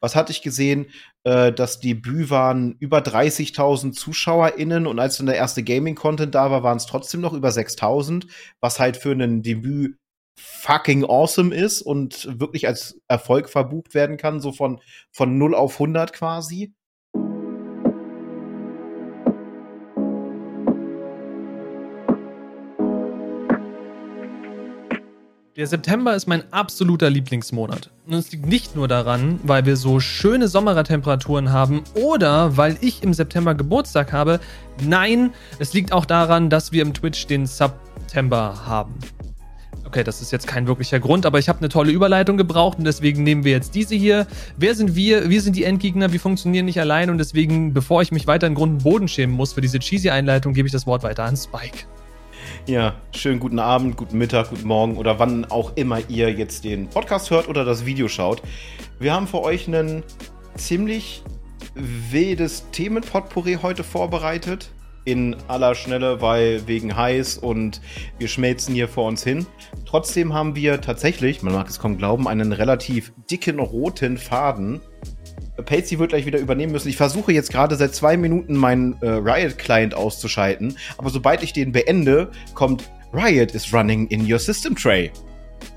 was hatte ich gesehen? Äh, das Debüt waren über 30.000 ZuschauerInnen und als dann der erste Gaming-Content da war, waren es trotzdem noch über 6.000, was halt für ein Debüt fucking awesome ist und wirklich als Erfolg verbucht werden kann, so von, von 0 auf 100 quasi. Der September ist mein absoluter Lieblingsmonat. Und es liegt nicht nur daran, weil wir so schöne Sommertemperaturen haben oder weil ich im September Geburtstag habe. Nein, es liegt auch daran, dass wir im Twitch den September haben. Okay, das ist jetzt kein wirklicher Grund, aber ich habe eine tolle Überleitung gebraucht und deswegen nehmen wir jetzt diese hier. Wer sind wir? Wir sind die Endgegner, wir funktionieren nicht allein und deswegen, bevor ich mich weiter in Grund und Boden schämen muss für diese cheesy Einleitung, gebe ich das Wort weiter an Spike. Ja, schönen guten Abend, guten Mittag, guten Morgen oder wann auch immer ihr jetzt den Podcast hört oder das Video schaut. Wir haben für euch ein ziemlich wildes Themenpotpourri heute vorbereitet. In aller Schnelle, weil wegen heiß und wir schmelzen hier vor uns hin. Trotzdem haben wir tatsächlich, man mag es kaum glauben, einen relativ dicken roten Faden Patsy wird gleich wieder übernehmen müssen. Ich versuche jetzt gerade seit zwei Minuten meinen äh, Riot-Client auszuschalten, aber sobald ich den beende, kommt Riot is running in your system tray.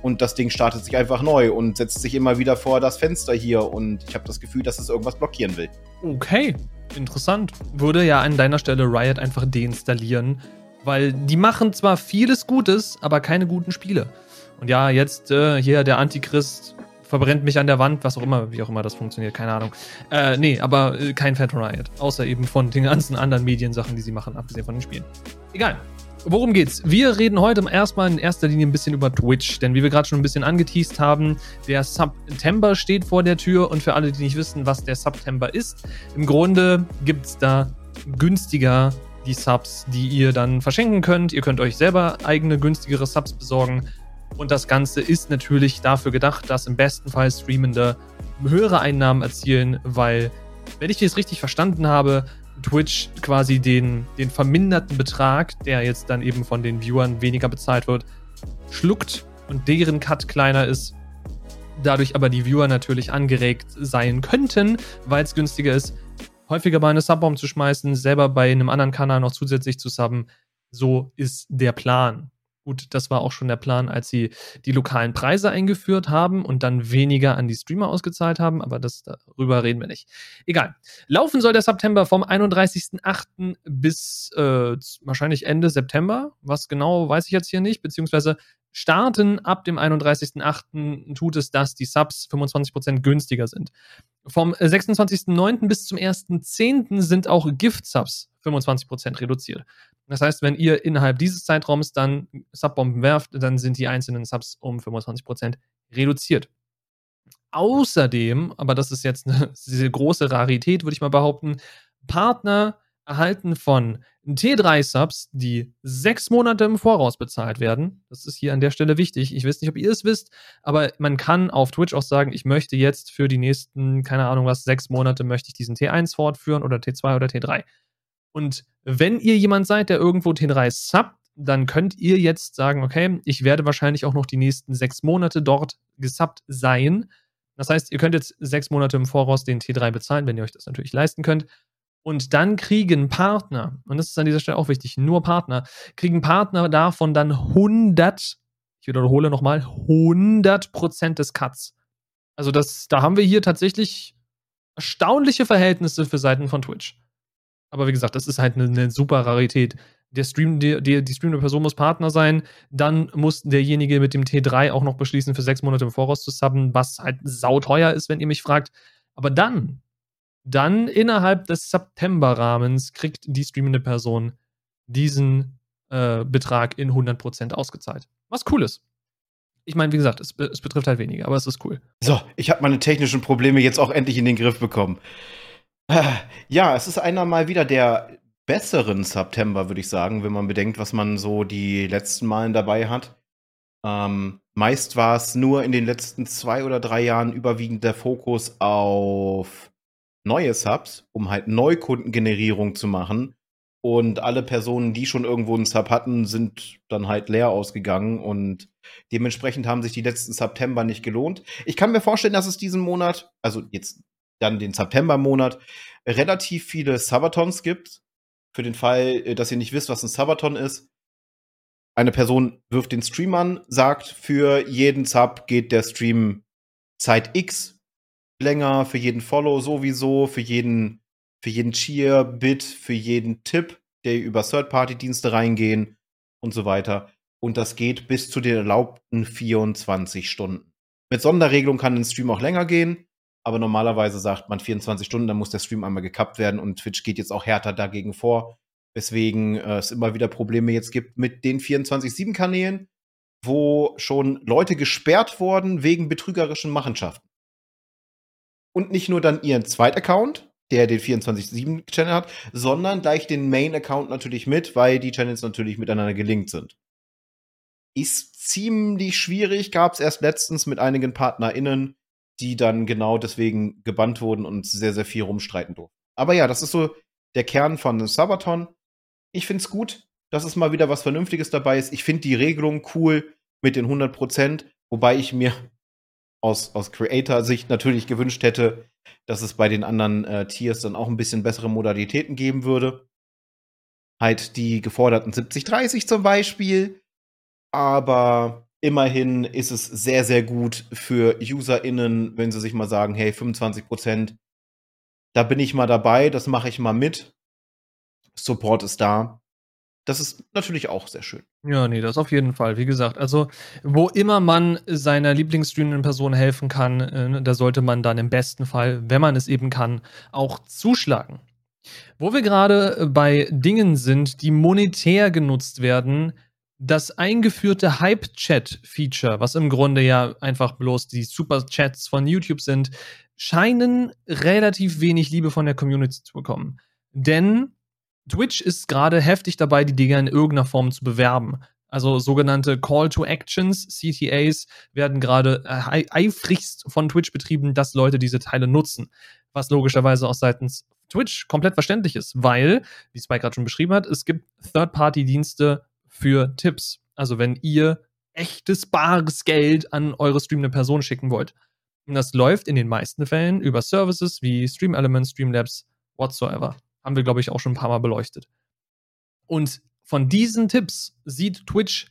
Und das Ding startet sich einfach neu und setzt sich immer wieder vor das Fenster hier und ich habe das Gefühl, dass es irgendwas blockieren will. Okay, interessant. Würde ja an deiner Stelle Riot einfach deinstallieren, weil die machen zwar vieles Gutes, aber keine guten Spiele. Und ja, jetzt äh, hier der Antichrist verbrennt mich an der Wand, was auch immer, wie auch immer das funktioniert, keine Ahnung. Äh, nee, aber äh, kein Phantom Riot. Außer eben von den ganzen anderen Mediensachen, die sie machen, abgesehen von den Spielen. Egal. Worum geht's? Wir reden heute erstmal in erster Linie ein bisschen über Twitch, denn wie wir gerade schon ein bisschen angeteased haben, der September steht vor der Tür und für alle, die nicht wissen, was der September ist, im Grunde gibt's da günstiger die Subs, die ihr dann verschenken könnt. Ihr könnt euch selber eigene günstigere Subs besorgen und das Ganze ist natürlich dafür gedacht, dass im besten Fall Streamende höhere Einnahmen erzielen, weil, wenn ich das richtig verstanden habe, Twitch quasi den, den verminderten Betrag, der jetzt dann eben von den Viewern weniger bezahlt wird, schluckt und deren Cut kleiner ist. Dadurch aber die Viewer natürlich angeregt sein könnten, weil es günstiger ist, häufiger mal eine Subbomb zu schmeißen, selber bei einem anderen Kanal noch zusätzlich zu subben. So ist der Plan. Gut, das war auch schon der Plan, als sie die lokalen Preise eingeführt haben und dann weniger an die Streamer ausgezahlt haben, aber das darüber reden wir nicht. Egal. Laufen soll der September vom 31.08. bis äh, wahrscheinlich Ende September. Was genau, weiß ich jetzt hier nicht, beziehungsweise starten ab dem 31.08. tut es, dass die Subs 25% günstiger sind. Vom 26.09. bis zum 1.10. sind auch Gift-Subs 25% reduziert. Das heißt, wenn ihr innerhalb dieses Zeitraums dann Subbomben werft, dann sind die einzelnen Subs um 25% reduziert. Außerdem, aber das ist jetzt eine diese große Rarität, würde ich mal behaupten, Partner erhalten von T3-Subs, die sechs Monate im Voraus bezahlt werden. Das ist hier an der Stelle wichtig. Ich weiß nicht, ob ihr es wisst, aber man kann auf Twitch auch sagen, ich möchte jetzt für die nächsten, keine Ahnung was, sechs Monate möchte ich diesen T1 fortführen oder T2 oder T3. Und wenn ihr jemand seid, der irgendwo T3 subbt, dann könnt ihr jetzt sagen, okay, ich werde wahrscheinlich auch noch die nächsten sechs Monate dort gesubbt sein. Das heißt, ihr könnt jetzt sechs Monate im Voraus den T3 bezahlen, wenn ihr euch das natürlich leisten könnt. Und dann kriegen Partner, und das ist an dieser Stelle auch wichtig, nur Partner, kriegen Partner davon dann 100, ich wiederhole nochmal, 100% des Cuts. Also das, da haben wir hier tatsächlich erstaunliche Verhältnisse für Seiten von Twitch. Aber wie gesagt, das ist halt eine, eine super Rarität. Der Stream, die, die, streamende Person muss Partner sein, dann muss derjenige mit dem T3 auch noch beschließen, für sechs Monate im Voraus zu subben, was halt sauteuer ist, wenn ihr mich fragt. Aber dann dann innerhalb des September-Rahmens kriegt die streamende Person diesen äh, Betrag in 100% ausgezahlt. Was cool ist. Ich meine, wie gesagt, es, es, betrifft halt weniger, aber es ist cool. So, ich habe meine technischen Probleme jetzt auch endlich in den Griff bekommen. Ja, es ist einer mal wieder der besseren September, würde ich sagen, wenn man bedenkt, was man so die letzten Malen dabei hat. Ähm, meist war es nur in den letzten zwei oder drei Jahren überwiegend der Fokus auf neue Subs, um halt Neukundengenerierung zu machen. Und alle Personen, die schon irgendwo einen Sub hatten, sind dann halt leer ausgegangen und dementsprechend haben sich die letzten September nicht gelohnt. Ich kann mir vorstellen, dass es diesen Monat, also jetzt dann den September-Monat, relativ viele Sabatons gibt. Für den Fall, äh, dass ihr nicht wisst, was ein Sabaton ist. Eine Person wirft den Stream an, sagt, für jeden Sub geht der Stream Zeit X länger, für jeden Follow sowieso, für jeden, für jeden Cheer, Bit, für jeden Tipp, der über Third-Party-Dienste reingehen und so weiter. Und das geht bis zu den erlaubten 24 Stunden. Mit Sonderregelung kann ein Stream auch länger gehen, aber normalerweise sagt man 24 Stunden, dann muss der Stream einmal gekappt werden und Twitch geht jetzt auch härter dagegen vor, weswegen äh, es immer wieder Probleme jetzt gibt mit den 24-7-Kanälen, wo schon Leute gesperrt wurden wegen betrügerischen Machenschaften. Und nicht nur dann ihren Zweit-Account, der den 24-7-Channel hat, sondern gleich den Main-Account natürlich mit, weil die Channels natürlich miteinander gelinkt sind. Ist ziemlich schwierig, gab es erst letztens mit einigen PartnerInnen, die dann genau deswegen gebannt wurden und sehr, sehr viel rumstreiten durften. Aber ja, das ist so der Kern von Sabaton. Ich finde es gut, dass es mal wieder was Vernünftiges dabei ist. Ich finde die Regelung cool mit den 100%, wobei ich mir aus, aus Creator-Sicht natürlich gewünscht hätte, dass es bei den anderen äh, Tiers dann auch ein bisschen bessere Modalitäten geben würde. Halt die geforderten 70-30 zum Beispiel. Aber immerhin ist es sehr, sehr gut für UserInnen, wenn sie sich mal sagen, hey, 25 Prozent, da bin ich mal dabei, das mache ich mal mit. Support ist da. Das ist natürlich auch sehr schön. Ja, nee, das auf jeden Fall. Wie gesagt, also wo immer man seiner lieblingsstreamenden Person helfen kann, äh, da sollte man dann im besten Fall, wenn man es eben kann, auch zuschlagen. Wo wir gerade bei Dingen sind, die monetär genutzt werden, das eingeführte Hype-Chat-Feature, was im Grunde ja einfach bloß die Super-Chats von YouTube sind, scheinen relativ wenig Liebe von der Community zu bekommen. Denn Twitch ist gerade heftig dabei, die Dinger in irgendeiner Form zu bewerben. Also sogenannte Call to Actions, CTAs, werden gerade äh, eifrigst von Twitch betrieben, dass Leute diese Teile nutzen. Was logischerweise auch seitens Twitch komplett verständlich ist, weil, wie Spike gerade schon beschrieben hat, es gibt Third-Party-Dienste für Tipps. Also wenn ihr echtes bares Geld an eure streamende Person schicken wollt. Und das läuft in den meisten Fällen über Services wie Stream Elements, Streamlabs, whatsoever. Haben wir, glaube ich, auch schon ein paar Mal beleuchtet. Und von diesen Tipps sieht Twitch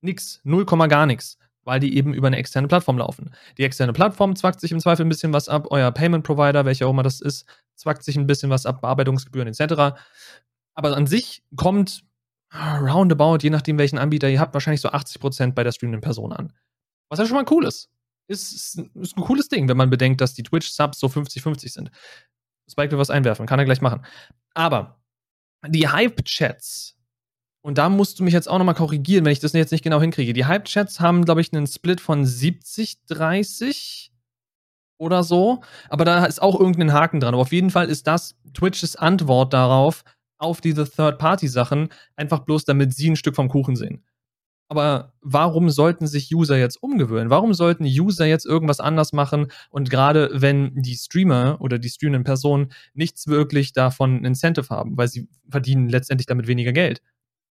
nix, 0, gar nichts, weil die eben über eine externe Plattform laufen. Die externe Plattform zwackt sich im Zweifel ein bisschen was ab, euer Payment Provider, welcher auch immer das ist, zwackt sich ein bisschen was ab, Bearbeitungsgebühren etc. Aber an sich kommt roundabout, je nachdem welchen Anbieter ihr habt, wahrscheinlich so 80% bei der streamenden Person an. Was ja schon mal cool ist. Ist, ist, ein cooles Ding, wenn man bedenkt, dass die Twitch-Subs so 50-50 sind. Spike will was einwerfen, kann er gleich machen. Aber die Hype-Chats, und da musst du mich jetzt auch nochmal korrigieren, wenn ich das jetzt nicht genau hinkriege. Die Hype-Chats haben, glaube ich, einen Split von 70-30 oder so. Aber da ist auch irgendein Haken dran. Aber auf jeden Fall ist das Twitches Antwort darauf, auf diese Third-Party-Sachen, einfach bloß damit sie ein Stück vom Kuchen sehen. Aber warum sollten sich User jetzt umgewöhnen? Warum sollten User jetzt irgendwas anders machen? Und gerade wenn die Streamer oder die streamenden Personen nichts wirklich davon Incentive haben, weil sie verdienen letztendlich damit weniger Geld.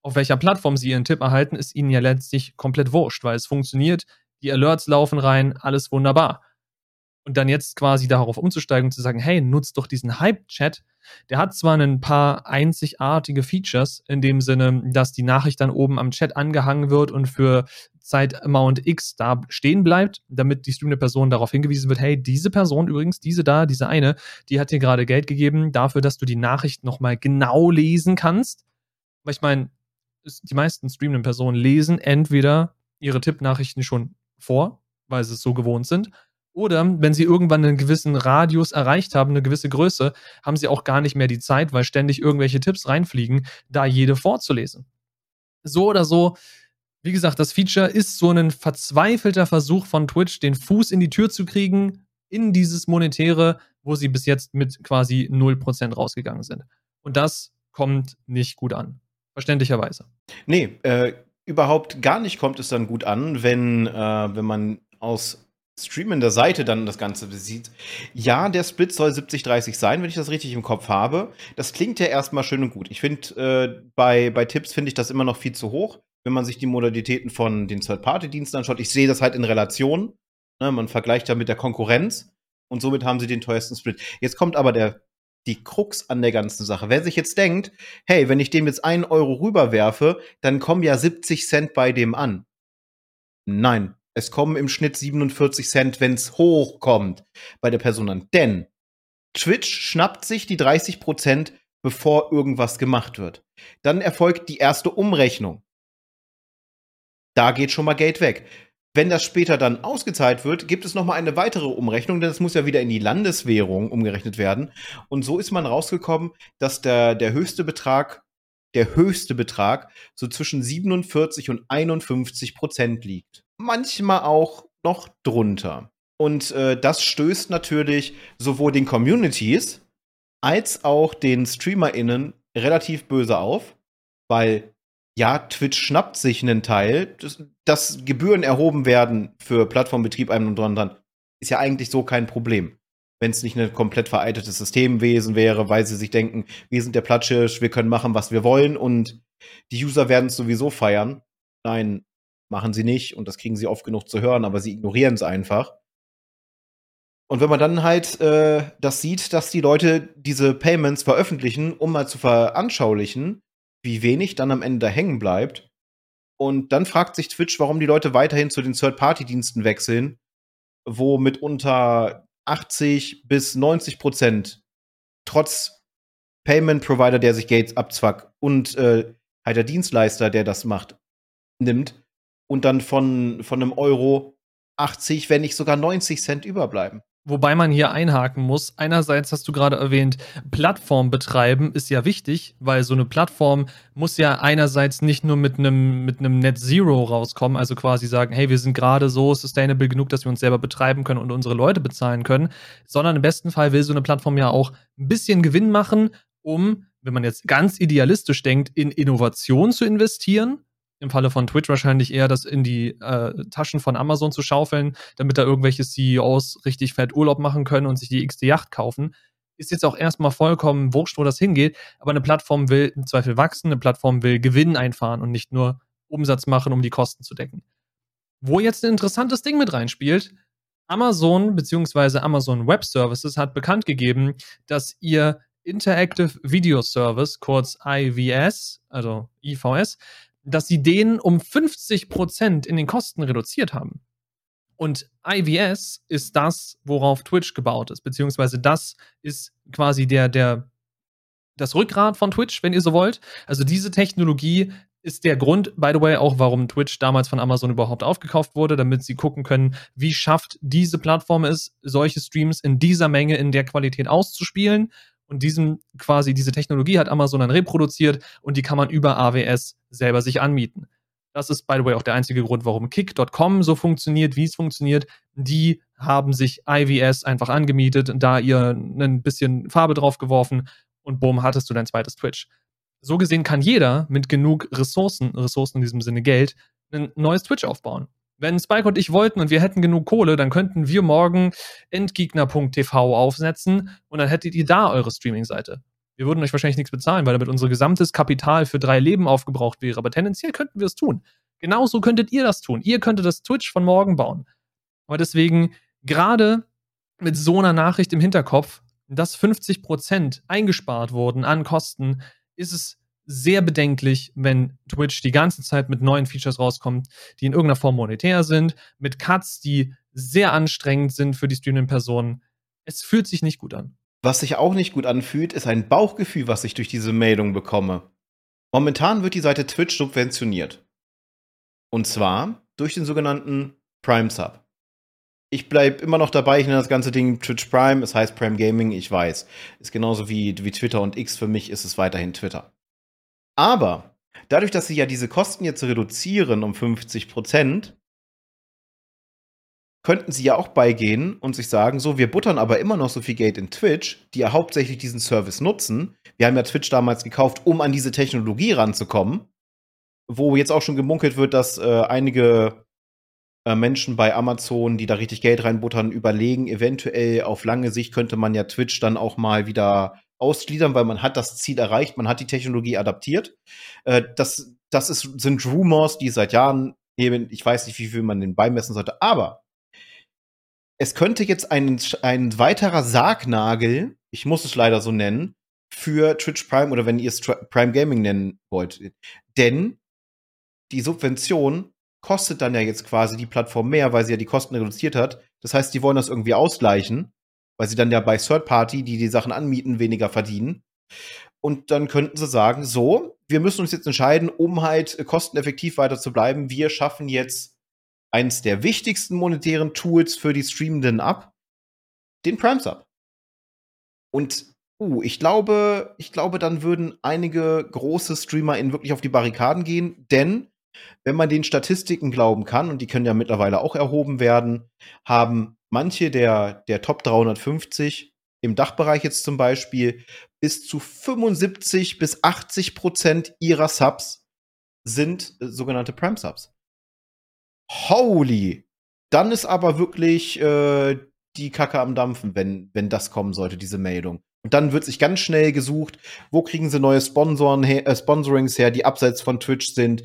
Auf welcher Plattform sie ihren Tipp erhalten, ist ihnen ja letztlich komplett wurscht, weil es funktioniert, die Alerts laufen rein, alles wunderbar. Und dann jetzt quasi darauf umzusteigen und zu sagen, hey, nutzt doch diesen Hype-Chat. Der hat zwar ein paar einzigartige Features, in dem Sinne, dass die Nachricht dann oben am Chat angehangen wird und für Zeit Amount X da stehen bleibt, damit die streamende Person darauf hingewiesen wird, hey, diese Person übrigens, diese da, diese eine, die hat dir gerade Geld gegeben dafür, dass du die Nachricht nochmal genau lesen kannst. Weil ich meine, die meisten streamenden Personen lesen entweder ihre Tippnachrichten schon vor, weil sie es so gewohnt sind, oder wenn sie irgendwann einen gewissen Radius erreicht haben, eine gewisse Größe, haben sie auch gar nicht mehr die Zeit, weil ständig irgendwelche Tipps reinfliegen, da jede vorzulesen. So oder so, wie gesagt, das Feature ist so ein verzweifelter Versuch von Twitch, den Fuß in die Tür zu kriegen, in dieses Monetäre, wo sie bis jetzt mit quasi 0% rausgegangen sind. Und das kommt nicht gut an. Verständlicherweise. Nee, äh, überhaupt gar nicht kommt es dann gut an, wenn, äh, wenn man aus streamender Seite dann das Ganze sieht. Ja, der Split soll 70-30 sein, wenn ich das richtig im Kopf habe. Das klingt ja erstmal schön und gut. Ich finde, äh, bei, bei Tipps finde ich das immer noch viel zu hoch, wenn man sich die Modalitäten von den Third-Party-Diensten anschaut. Ich sehe das halt in Relation. Ne? Man vergleicht da mit der Konkurrenz. Und somit haben sie den teuersten Split. Jetzt kommt aber der, die Krux an der ganzen Sache. Wer sich jetzt denkt, hey, wenn ich dem jetzt einen Euro rüberwerfe, dann kommen ja 70 Cent bei dem an. Nein, es kommen im Schnitt 47 Cent, wenn es hochkommt bei der Person an. Denn Twitch schnappt sich die 30 Prozent, bevor irgendwas gemacht wird. Dann erfolgt die erste Umrechnung. Da geht schon mal Geld weg. Wenn das später dann ausgezahlt wird, gibt es noch mal eine weitere Umrechnung, denn es muss ja wieder in die Landeswährung umgerechnet werden. Und so ist man rausgekommen, dass der, der höchste Betrag, der höchste Betrag so zwischen 47 und 51 Prozent liegt. Manchmal auch noch drunter. Und äh, das stößt natürlich sowohl den Communities als auch den StreamerInnen relativ böse auf, weil ja, Twitch schnappt sich einen Teil. Das, dass Gebühren erhoben werden für Plattformbetrieb einem und anderen, ist ja eigentlich so kein Problem. Wenn es nicht ein komplett vereiteltes Systemwesen wäre, weil sie sich denken, wir sind der Platschirsch, wir können machen, was wir wollen und die User werden es sowieso feiern. Nein, machen sie nicht und das kriegen sie oft genug zu hören, aber sie ignorieren es einfach. Und wenn man dann halt äh, das sieht, dass die Leute diese Payments veröffentlichen, um mal zu veranschaulichen, wie wenig dann am Ende da hängen bleibt. Und dann fragt sich Twitch, warum die Leute weiterhin zu den Third-Party-Diensten wechseln, wo mitunter 80 bis 90 Prozent trotz Payment-Provider, der sich Gates abzwackt und äh, halt der Dienstleister, der das macht, nimmt und dann von, von einem Euro 80, wenn nicht sogar 90 Cent überbleiben. Wobei man hier einhaken muss. Einerseits hast du gerade erwähnt, Plattform betreiben ist ja wichtig, weil so eine Plattform muss ja einerseits nicht nur mit einem mit einem Net Zero rauskommen, also quasi sagen, hey, wir sind gerade so sustainable genug, dass wir uns selber betreiben können und unsere Leute bezahlen können, sondern im besten Fall will so eine Plattform ja auch ein bisschen Gewinn machen, um, wenn man jetzt ganz idealistisch denkt, in Innovation zu investieren im Falle von Twitch wahrscheinlich eher das in die äh, Taschen von Amazon zu schaufeln, damit da irgendwelche CEOs richtig fett Urlaub machen können und sich die x Yacht kaufen. Ist jetzt auch erstmal vollkommen wurscht, wo das hingeht, aber eine Plattform will im Zweifel wachsen, eine Plattform will Gewinn einfahren und nicht nur Umsatz machen, um die Kosten zu decken. Wo jetzt ein interessantes Ding mit reinspielt, Amazon bzw. Amazon Web Services hat bekannt gegeben, dass ihr Interactive Video Service, kurz IVS, also IVS, dass sie den um 50 Prozent in den Kosten reduziert haben. Und IVS ist das, worauf Twitch gebaut ist, beziehungsweise das ist quasi der, der, das Rückgrat von Twitch, wenn ihr so wollt. Also diese Technologie ist der Grund, by the way, auch warum Twitch damals von Amazon überhaupt aufgekauft wurde, damit sie gucken können, wie schafft diese Plattform es, solche Streams in dieser Menge, in der Qualität auszuspielen und diesem quasi diese Technologie hat Amazon dann reproduziert und die kann man über AWS selber sich anmieten. Das ist, by the way, auch der einzige Grund, warum Kick.com so funktioniert, wie es funktioniert. Die haben sich IWS einfach angemietet, da ihr ein bisschen Farbe drauf geworfen und boom, hattest du dein zweites Twitch. So gesehen kann jeder mit genug Ressourcen, Ressourcen in diesem Sinne Geld, ein neues Twitch aufbauen. Wenn Spike und ich wollten und wir hätten genug Kohle, dann könnten wir morgen Endgegner.tv aufsetzen und dann hättet ihr da eure Streaming-Seite. Wir würden euch wahrscheinlich nichts bezahlen, weil damit unser gesamtes Kapital für drei Leben aufgebraucht wäre. Aber tendenziell könnten wir es tun. Genauso könntet ihr das tun. Ihr könntet das Twitch von morgen bauen. Aber deswegen, gerade mit so einer Nachricht im Hinterkopf, dass 50% eingespart wurden an Kosten, ist es sehr bedenklich, wenn Twitch die ganze Zeit mit neuen Features rauskommt, die in irgendeiner Form monetär sind, mit Cuts, die sehr anstrengend sind für die streamenden Personen. Es fühlt sich nicht gut an. Was sich auch nicht gut anfühlt, ist ein Bauchgefühl, was ich durch diese Meldung bekomme. Momentan wird die Seite Twitch subventioniert. Und zwar durch den sogenannten Prime Sub. Ich bleibe immer noch dabei, ich nenne das ganze Ding Twitch Prime, es heißt Prime Gaming, ich weiß. Ist genauso wie, wie Twitter und X, für mich ist es weiterhin Twitter. Aber dadurch, dass sie ja diese Kosten jetzt reduzieren um 50 Prozent, könnten sie ja auch beigehen und sich sagen, so, wir buttern aber immer noch so viel Geld in Twitch, die ja hauptsächlich diesen Service nutzen. Wir haben ja Twitch damals gekauft, um an diese Technologie ranzukommen, wo jetzt auch schon gemunkelt wird, dass äh, einige äh, Menschen bei Amazon, die da richtig Geld reinbuttern, überlegen, eventuell auf lange Sicht könnte man ja Twitch dann auch mal wieder ausgliedern, weil man hat das Ziel erreicht, man hat die Technologie adaptiert. Äh, das das ist, sind Rumors, die seit Jahren eben, ich weiß nicht, wie viel man den beimessen sollte, aber es könnte jetzt ein, ein weiterer Sargnagel, ich muss es leider so nennen, für Twitch Prime oder wenn ihr es Prime Gaming nennen wollt. Denn die Subvention kostet dann ja jetzt quasi die Plattform mehr, weil sie ja die Kosten reduziert hat. Das heißt, die wollen das irgendwie ausgleichen, weil sie dann ja bei Third Party, die die Sachen anmieten, weniger verdienen. Und dann könnten sie sagen, so, wir müssen uns jetzt entscheiden, um halt kosteneffektiv weiter zu bleiben. Wir schaffen jetzt eins der wichtigsten monetären Tools für die Streamenden ab, den Prime Sub. Und uh, ich glaube, ich glaube, dann würden einige große Streamer in wirklich auf die Barrikaden gehen, denn wenn man den Statistiken glauben kann, und die können ja mittlerweile auch erhoben werden, haben manche der, der Top 350 im Dachbereich jetzt zum Beispiel bis zu 75 bis 80 Prozent ihrer Subs sind äh, sogenannte Prime Subs. Holy! Dann ist aber wirklich äh, die Kacke am Dampfen, wenn, wenn das kommen sollte, diese Meldung. Und dann wird sich ganz schnell gesucht, wo kriegen sie neue Sponsoren her, äh, Sponsorings her, die abseits von Twitch sind,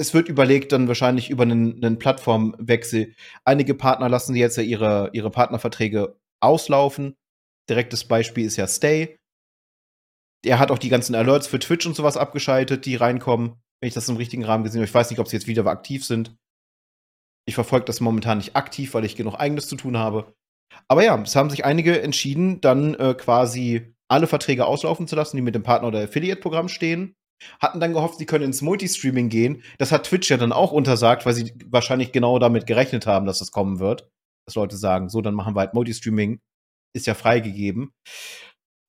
es wird überlegt dann wahrscheinlich über einen, einen Plattformwechsel. Einige Partner lassen jetzt ja ihre, ihre Partnerverträge auslaufen. Direktes Beispiel ist ja Stay. Er hat auch die ganzen Alerts für Twitch und sowas abgeschaltet, die reinkommen, wenn ich das im richtigen Rahmen gesehen habe. Ich weiß nicht, ob sie jetzt wieder aktiv sind. Ich verfolge das momentan nicht aktiv, weil ich genug eigenes zu tun habe. Aber ja, es haben sich einige entschieden, dann äh, quasi alle Verträge auslaufen zu lassen, die mit dem Partner- oder Affiliate-Programm stehen hatten dann gehofft, sie können ins Multistreaming gehen. Das hat Twitch ja dann auch untersagt, weil sie wahrscheinlich genau damit gerechnet haben, dass das kommen wird. Dass Leute sagen, so, dann machen wir halt Multistreaming. Ist ja freigegeben.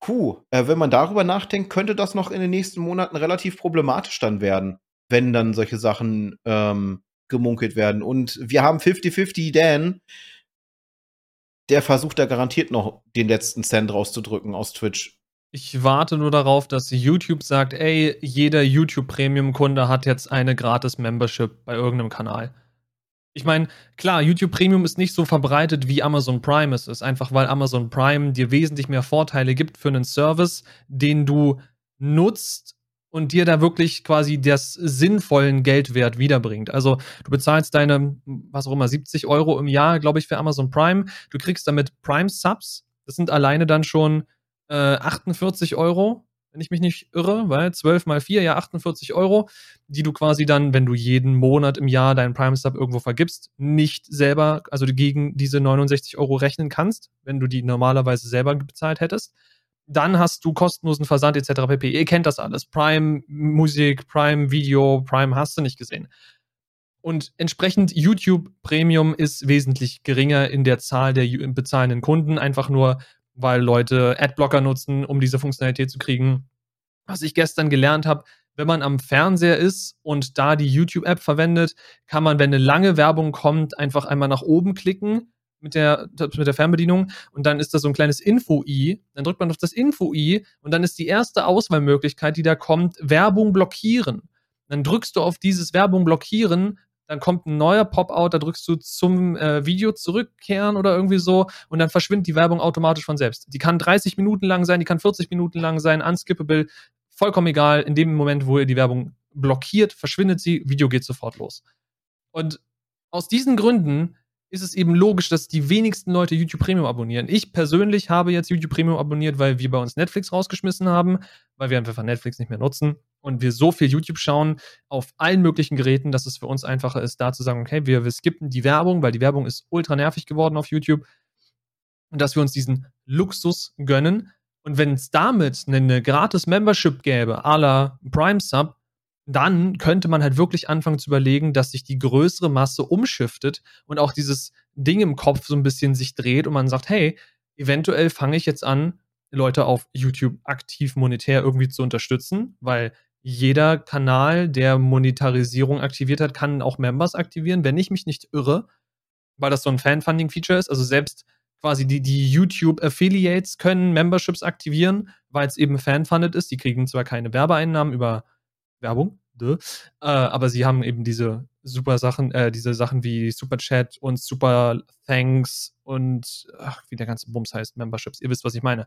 Puh, äh, wenn man darüber nachdenkt, könnte das noch in den nächsten Monaten relativ problematisch dann werden, wenn dann solche Sachen ähm, gemunkelt werden. Und wir haben 50-50 Dan, der versucht da garantiert noch den letzten Cent rauszudrücken aus Twitch. Ich warte nur darauf, dass YouTube sagt, ey, jeder YouTube Premium Kunde hat jetzt eine gratis Membership bei irgendeinem Kanal. Ich meine, klar, YouTube Premium ist nicht so verbreitet wie Amazon Prime es ist, einfach weil Amazon Prime dir wesentlich mehr Vorteile gibt für einen Service, den du nutzt und dir da wirklich quasi das sinnvollen Geldwert wiederbringt. Also du bezahlst deine, was auch immer, 70 Euro im Jahr, glaube ich, für Amazon Prime. Du kriegst damit Prime Subs. Das sind alleine dann schon äh, 48 Euro, wenn ich mich nicht irre, weil 12 mal 4, ja 48 Euro, die du quasi dann, wenn du jeden Monat im Jahr deinen Prime Sub irgendwo vergibst, nicht selber, also gegen diese 69 Euro rechnen kannst, wenn du die normalerweise selber bezahlt hättest. Dann hast du kostenlosen Versand etc. pp. Ihr kennt das alles. Prime Musik, Prime Video, Prime hast du nicht gesehen. Und entsprechend YouTube Premium ist wesentlich geringer in der Zahl der bezahlenden Kunden, einfach nur, weil Leute Adblocker nutzen, um diese Funktionalität zu kriegen. Was ich gestern gelernt habe, wenn man am Fernseher ist und da die YouTube-App verwendet, kann man, wenn eine lange Werbung kommt, einfach einmal nach oben klicken mit der, mit der Fernbedienung und dann ist da so ein kleines Info-I. Dann drückt man auf das Info-I und dann ist die erste Auswahlmöglichkeit, die da kommt, Werbung blockieren. Dann drückst du auf dieses Werbung blockieren, dann kommt ein neuer Pop-out, da drückst du zum äh, Video zurückkehren oder irgendwie so und dann verschwindet die Werbung automatisch von selbst. Die kann 30 Minuten lang sein, die kann 40 Minuten lang sein, unskippable, vollkommen egal. In dem Moment, wo ihr die Werbung blockiert, verschwindet sie, Video geht sofort los. Und aus diesen Gründen ist es eben logisch, dass die wenigsten Leute YouTube Premium abonnieren. Ich persönlich habe jetzt YouTube Premium abonniert, weil wir bei uns Netflix rausgeschmissen haben, weil wir einfach Netflix nicht mehr nutzen und wir so viel YouTube schauen auf allen möglichen Geräten, dass es für uns einfacher ist, da zu sagen, okay, wir, wir skippen die Werbung, weil die Werbung ist ultra nervig geworden auf YouTube und dass wir uns diesen Luxus gönnen. Und wenn es damit eine gratis Membership gäbe, à la Prime Sub, dann könnte man halt wirklich anfangen zu überlegen, dass sich die größere Masse umschiftet und auch dieses Ding im Kopf so ein bisschen sich dreht und man sagt, hey, eventuell fange ich jetzt an, Leute auf YouTube aktiv monetär irgendwie zu unterstützen, weil jeder Kanal, der Monetarisierung aktiviert hat, kann auch Members aktivieren, wenn ich mich nicht irre, weil das so ein Fan-Funding-Feature ist. Also selbst quasi die, die YouTube-Affiliates können Memberships aktivieren, weil es eben fan-funded ist. Die kriegen zwar keine Werbeeinnahmen über Werbung, äh, aber sie haben eben diese super Sachen, äh, diese Sachen wie Super Chat und Super Thanks und ach, wie der ganze Bums heißt, Memberships. Ihr wisst, was ich meine.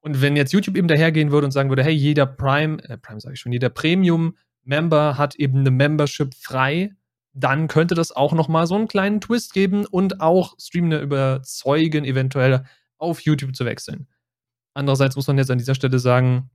Und wenn jetzt YouTube eben dahergehen würde und sagen würde, hey, jeder Prime, äh, Prime sage ich schon, jeder Premium-Member hat eben eine Membership frei dann könnte das auch nochmal so einen kleinen Twist geben und auch Streamende überzeugen, eventuell auf YouTube zu wechseln. Andererseits muss man jetzt an dieser Stelle sagen,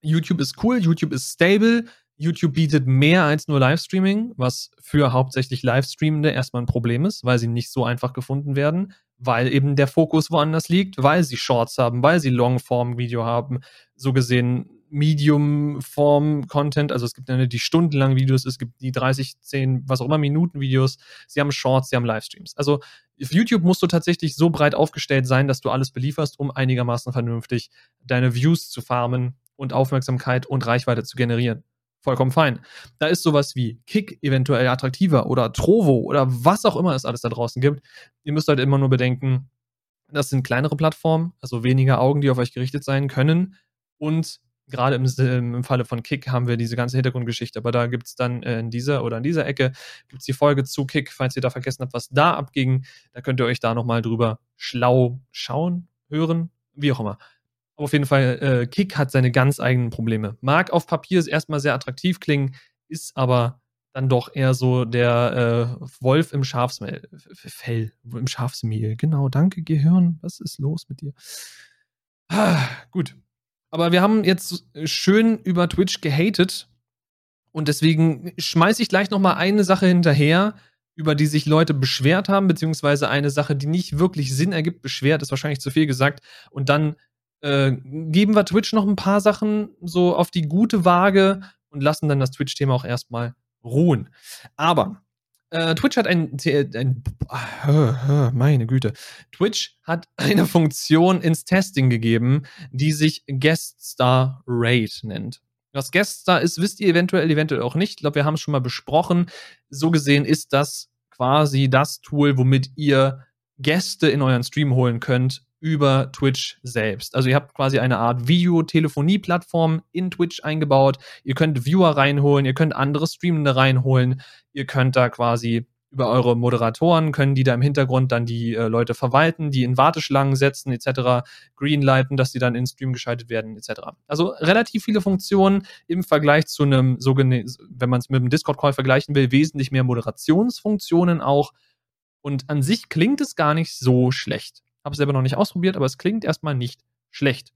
YouTube ist cool, YouTube ist stable, YouTube bietet mehr als nur Livestreaming, was für hauptsächlich Livestreamende erstmal ein Problem ist, weil sie nicht so einfach gefunden werden, weil eben der Fokus woanders liegt, weil sie Shorts haben, weil sie Longform-Video haben. So gesehen Medium-Form-Content, also es gibt eine, die stundenlangen Videos, es gibt die 30, 10, was auch immer Minuten-Videos, sie haben Shorts, sie haben Livestreams. Also auf YouTube musst du tatsächlich so breit aufgestellt sein, dass du alles belieferst, um einigermaßen vernünftig deine Views zu farmen und Aufmerksamkeit und Reichweite zu generieren. Vollkommen fein. Da ist sowas wie Kick eventuell attraktiver oder Trovo oder was auch immer es alles da draußen gibt. Ihr müsst halt immer nur bedenken, das sind kleinere Plattformen, also weniger Augen, die auf euch gerichtet sein können. Und gerade im, im Falle von Kick haben wir diese ganze Hintergrundgeschichte. Aber da gibt es dann in dieser oder in dieser Ecke gibt es die Folge zu Kick, falls ihr da vergessen habt, was da abging. Da könnt ihr euch da nochmal drüber schlau schauen, hören, wie auch immer auf jeden Fall, äh, Kick hat seine ganz eigenen Probleme. Mag auf Papier erstmal sehr attraktiv klingen, ist aber dann doch eher so der äh, Wolf im Schafsmehl. Fell, im Schafsmehl. Genau, danke, Gehirn. Was ist los mit dir? Ah, gut. Aber wir haben jetzt schön über Twitch gehatet. Und deswegen schmeiße ich gleich nochmal eine Sache hinterher, über die sich Leute beschwert haben, beziehungsweise eine Sache, die nicht wirklich Sinn ergibt. Beschwert ist wahrscheinlich zu viel gesagt. Und dann äh, geben wir Twitch noch ein paar Sachen so auf die gute Waage und lassen dann das Twitch-Thema auch erstmal ruhen. Aber äh, Twitch hat ein, ein, ein, meine Güte, Twitch hat eine Funktion ins Testing gegeben, die sich Guest Star Rate nennt. Was Guest Star ist, wisst ihr eventuell, eventuell auch nicht. Ich glaube, wir haben es schon mal besprochen. So gesehen ist das quasi das Tool, womit ihr Gäste in euren Stream holen könnt über Twitch selbst. Also ihr habt quasi eine Art Video-Telefonie-Plattform in Twitch eingebaut. Ihr könnt Viewer reinholen, ihr könnt andere Streamende reinholen. Ihr könnt da quasi über eure Moderatoren können die da im Hintergrund dann die äh, Leute verwalten, die in Warteschlangen setzen etc., greenlighten, dass die dann in Stream geschaltet werden etc. Also relativ viele Funktionen im Vergleich zu einem wenn man es mit einem Discord-Call vergleichen will, wesentlich mehr Moderationsfunktionen auch. Und an sich klingt es gar nicht so schlecht. Habe es selber noch nicht ausprobiert, aber es klingt erstmal nicht schlecht.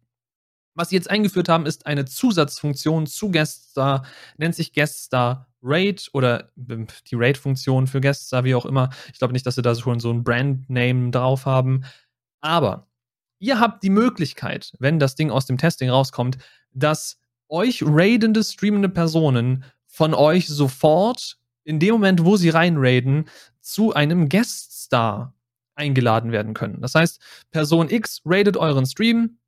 Was sie jetzt eingeführt haben, ist eine Zusatzfunktion zu GuestStar, nennt sich GuestStar Rate oder ähm, die Rate-Funktion für GuestStar, wie auch immer. Ich glaube nicht, dass sie da schon so ein Brandname drauf haben. Aber ihr habt die Möglichkeit, wenn das Ding aus dem Testing rauskommt, dass euch raidende, streamende Personen von euch sofort in dem Moment, wo sie reinraiden, zu einem Gueststar eingeladen werden können. Das heißt, Person X rated euren Stream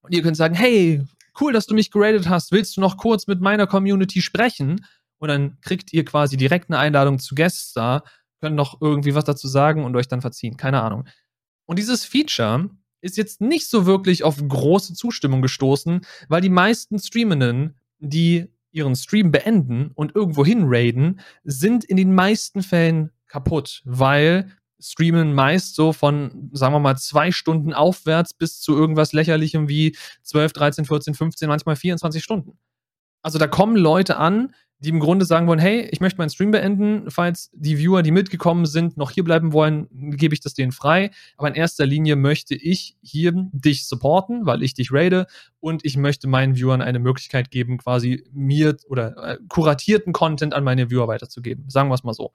und ihr könnt sagen, hey, cool, dass du mich geradet hast, willst du noch kurz mit meiner Community sprechen? Und dann kriegt ihr quasi direkt eine Einladung zu Guests da, könnt noch irgendwie was dazu sagen und euch dann verziehen. Keine Ahnung. Und dieses Feature ist jetzt nicht so wirklich auf große Zustimmung gestoßen, weil die meisten Streamenden, die ihren Stream beenden und irgendwo hin raiden, sind in den meisten Fällen kaputt, weil streamen meist so von, sagen wir mal, zwei Stunden aufwärts bis zu irgendwas lächerlichem wie 12, 13, 14, 15, manchmal 24 Stunden. Also da kommen Leute an, die im Grunde sagen wollen, hey, ich möchte meinen Stream beenden, falls die Viewer, die mitgekommen sind, noch hier bleiben wollen, gebe ich das denen frei. Aber in erster Linie möchte ich hier dich supporten, weil ich dich raide und ich möchte meinen Viewern eine Möglichkeit geben, quasi mir oder äh, kuratierten Content an meine Viewer weiterzugeben. Sagen wir es mal so.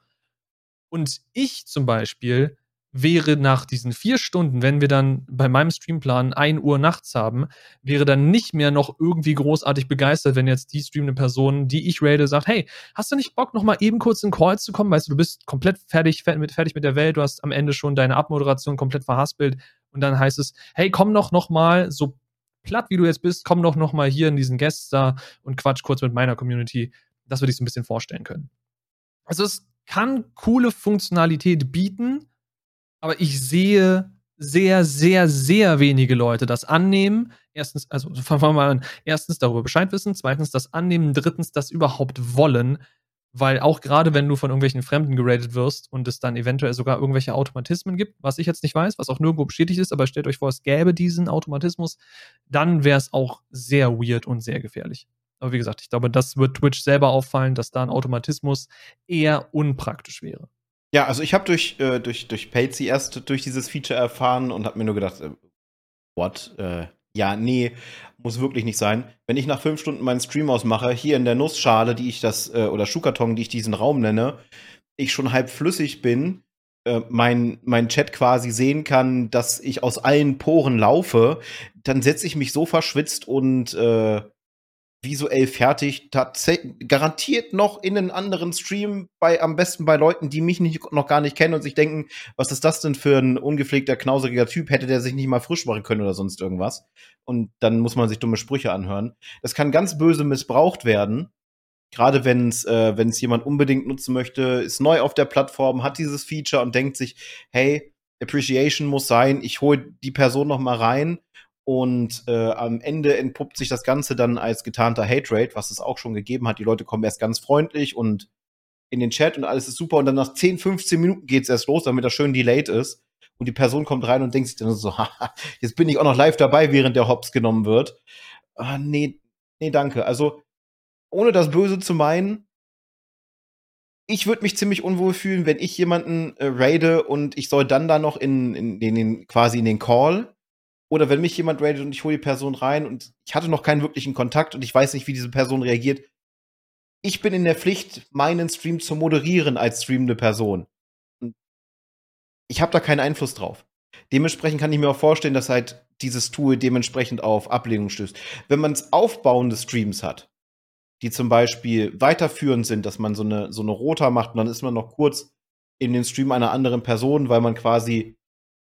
Und ich zum Beispiel wäre nach diesen vier Stunden, wenn wir dann bei meinem Streamplan 1 Uhr nachts haben, wäre dann nicht mehr noch irgendwie großartig begeistert, wenn jetzt die streamende Person, die ich rate, sagt, hey, hast du nicht Bock, noch mal eben kurz in Call zu kommen? Weißt du, du bist komplett fertig, fertig mit der Welt, du hast am Ende schon deine Abmoderation komplett verhaspelt und dann heißt es, hey, komm doch noch mal, so platt wie du jetzt bist, komm doch noch mal hier in diesen Guest da und quatsch kurz mit meiner Community. Das würde ich so ein bisschen vorstellen können. Also es kann coole Funktionalität bieten, aber ich sehe sehr, sehr, sehr wenige Leute das annehmen. Erstens, also fangen wir mal an, erstens darüber Bescheid wissen, zweitens das annehmen, drittens das überhaupt wollen, weil auch gerade wenn du von irgendwelchen Fremden geratet wirst und es dann eventuell sogar irgendwelche Automatismen gibt, was ich jetzt nicht weiß, was auch nirgendwo bestätigt ist, aber stellt euch vor, es gäbe diesen Automatismus, dann wäre es auch sehr weird und sehr gefährlich. Aber wie gesagt, ich glaube, das wird Twitch selber auffallen, dass da ein Automatismus eher unpraktisch wäre. Ja, also ich habe durch, äh, durch, durch Patsy erst durch dieses Feature erfahren und habe mir nur gedacht, äh, what? Äh, ja, nee, muss wirklich nicht sein. Wenn ich nach fünf Stunden meinen Stream ausmache, hier in der Nussschale, die ich das, äh, oder Schuhkarton, die ich diesen Raum nenne, ich schon halb flüssig bin, äh, mein, mein Chat quasi sehen kann, dass ich aus allen Poren laufe, dann setze ich mich so verschwitzt und äh, visuell fertig, garantiert noch in einen anderen Stream, bei, am besten bei Leuten, die mich nicht, noch gar nicht kennen und sich denken, was ist das denn für ein ungepflegter, knauseriger Typ, hätte der sich nicht mal frisch machen können oder sonst irgendwas. Und dann muss man sich dumme Sprüche anhören. Das kann ganz böse missbraucht werden. Gerade wenn es äh, jemand unbedingt nutzen möchte, ist neu auf der Plattform, hat dieses Feature und denkt sich, hey, Appreciation muss sein, ich hole die Person noch mal rein und äh, am Ende entpuppt sich das Ganze dann als getarnter Hate Rate, was es auch schon gegeben hat. Die Leute kommen erst ganz freundlich und in den Chat und alles ist super. Und dann nach 10, 15 Minuten geht's erst los, damit das schön delayed ist. Und die Person kommt rein und denkt sich dann so, haha, jetzt bin ich auch noch live dabei, während der Hops genommen wird. Ah, nee, nee, danke. Also, ohne das Böse zu meinen, ich würde mich ziemlich unwohl fühlen, wenn ich jemanden äh, raide und ich soll dann da noch in, in, in, in quasi in den Call oder wenn mich jemand raidet und ich hole die Person rein und ich hatte noch keinen wirklichen Kontakt und ich weiß nicht, wie diese Person reagiert. Ich bin in der Pflicht, meinen Stream zu moderieren als streamende Person. Und ich habe da keinen Einfluss drauf. Dementsprechend kann ich mir auch vorstellen, dass halt dieses Tool dementsprechend auf Ablehnung stößt. Wenn man es aufbauende Streams hat, die zum Beispiel weiterführend sind, dass man so eine, so eine Rota macht und dann ist man noch kurz in den Stream einer anderen Person, weil man quasi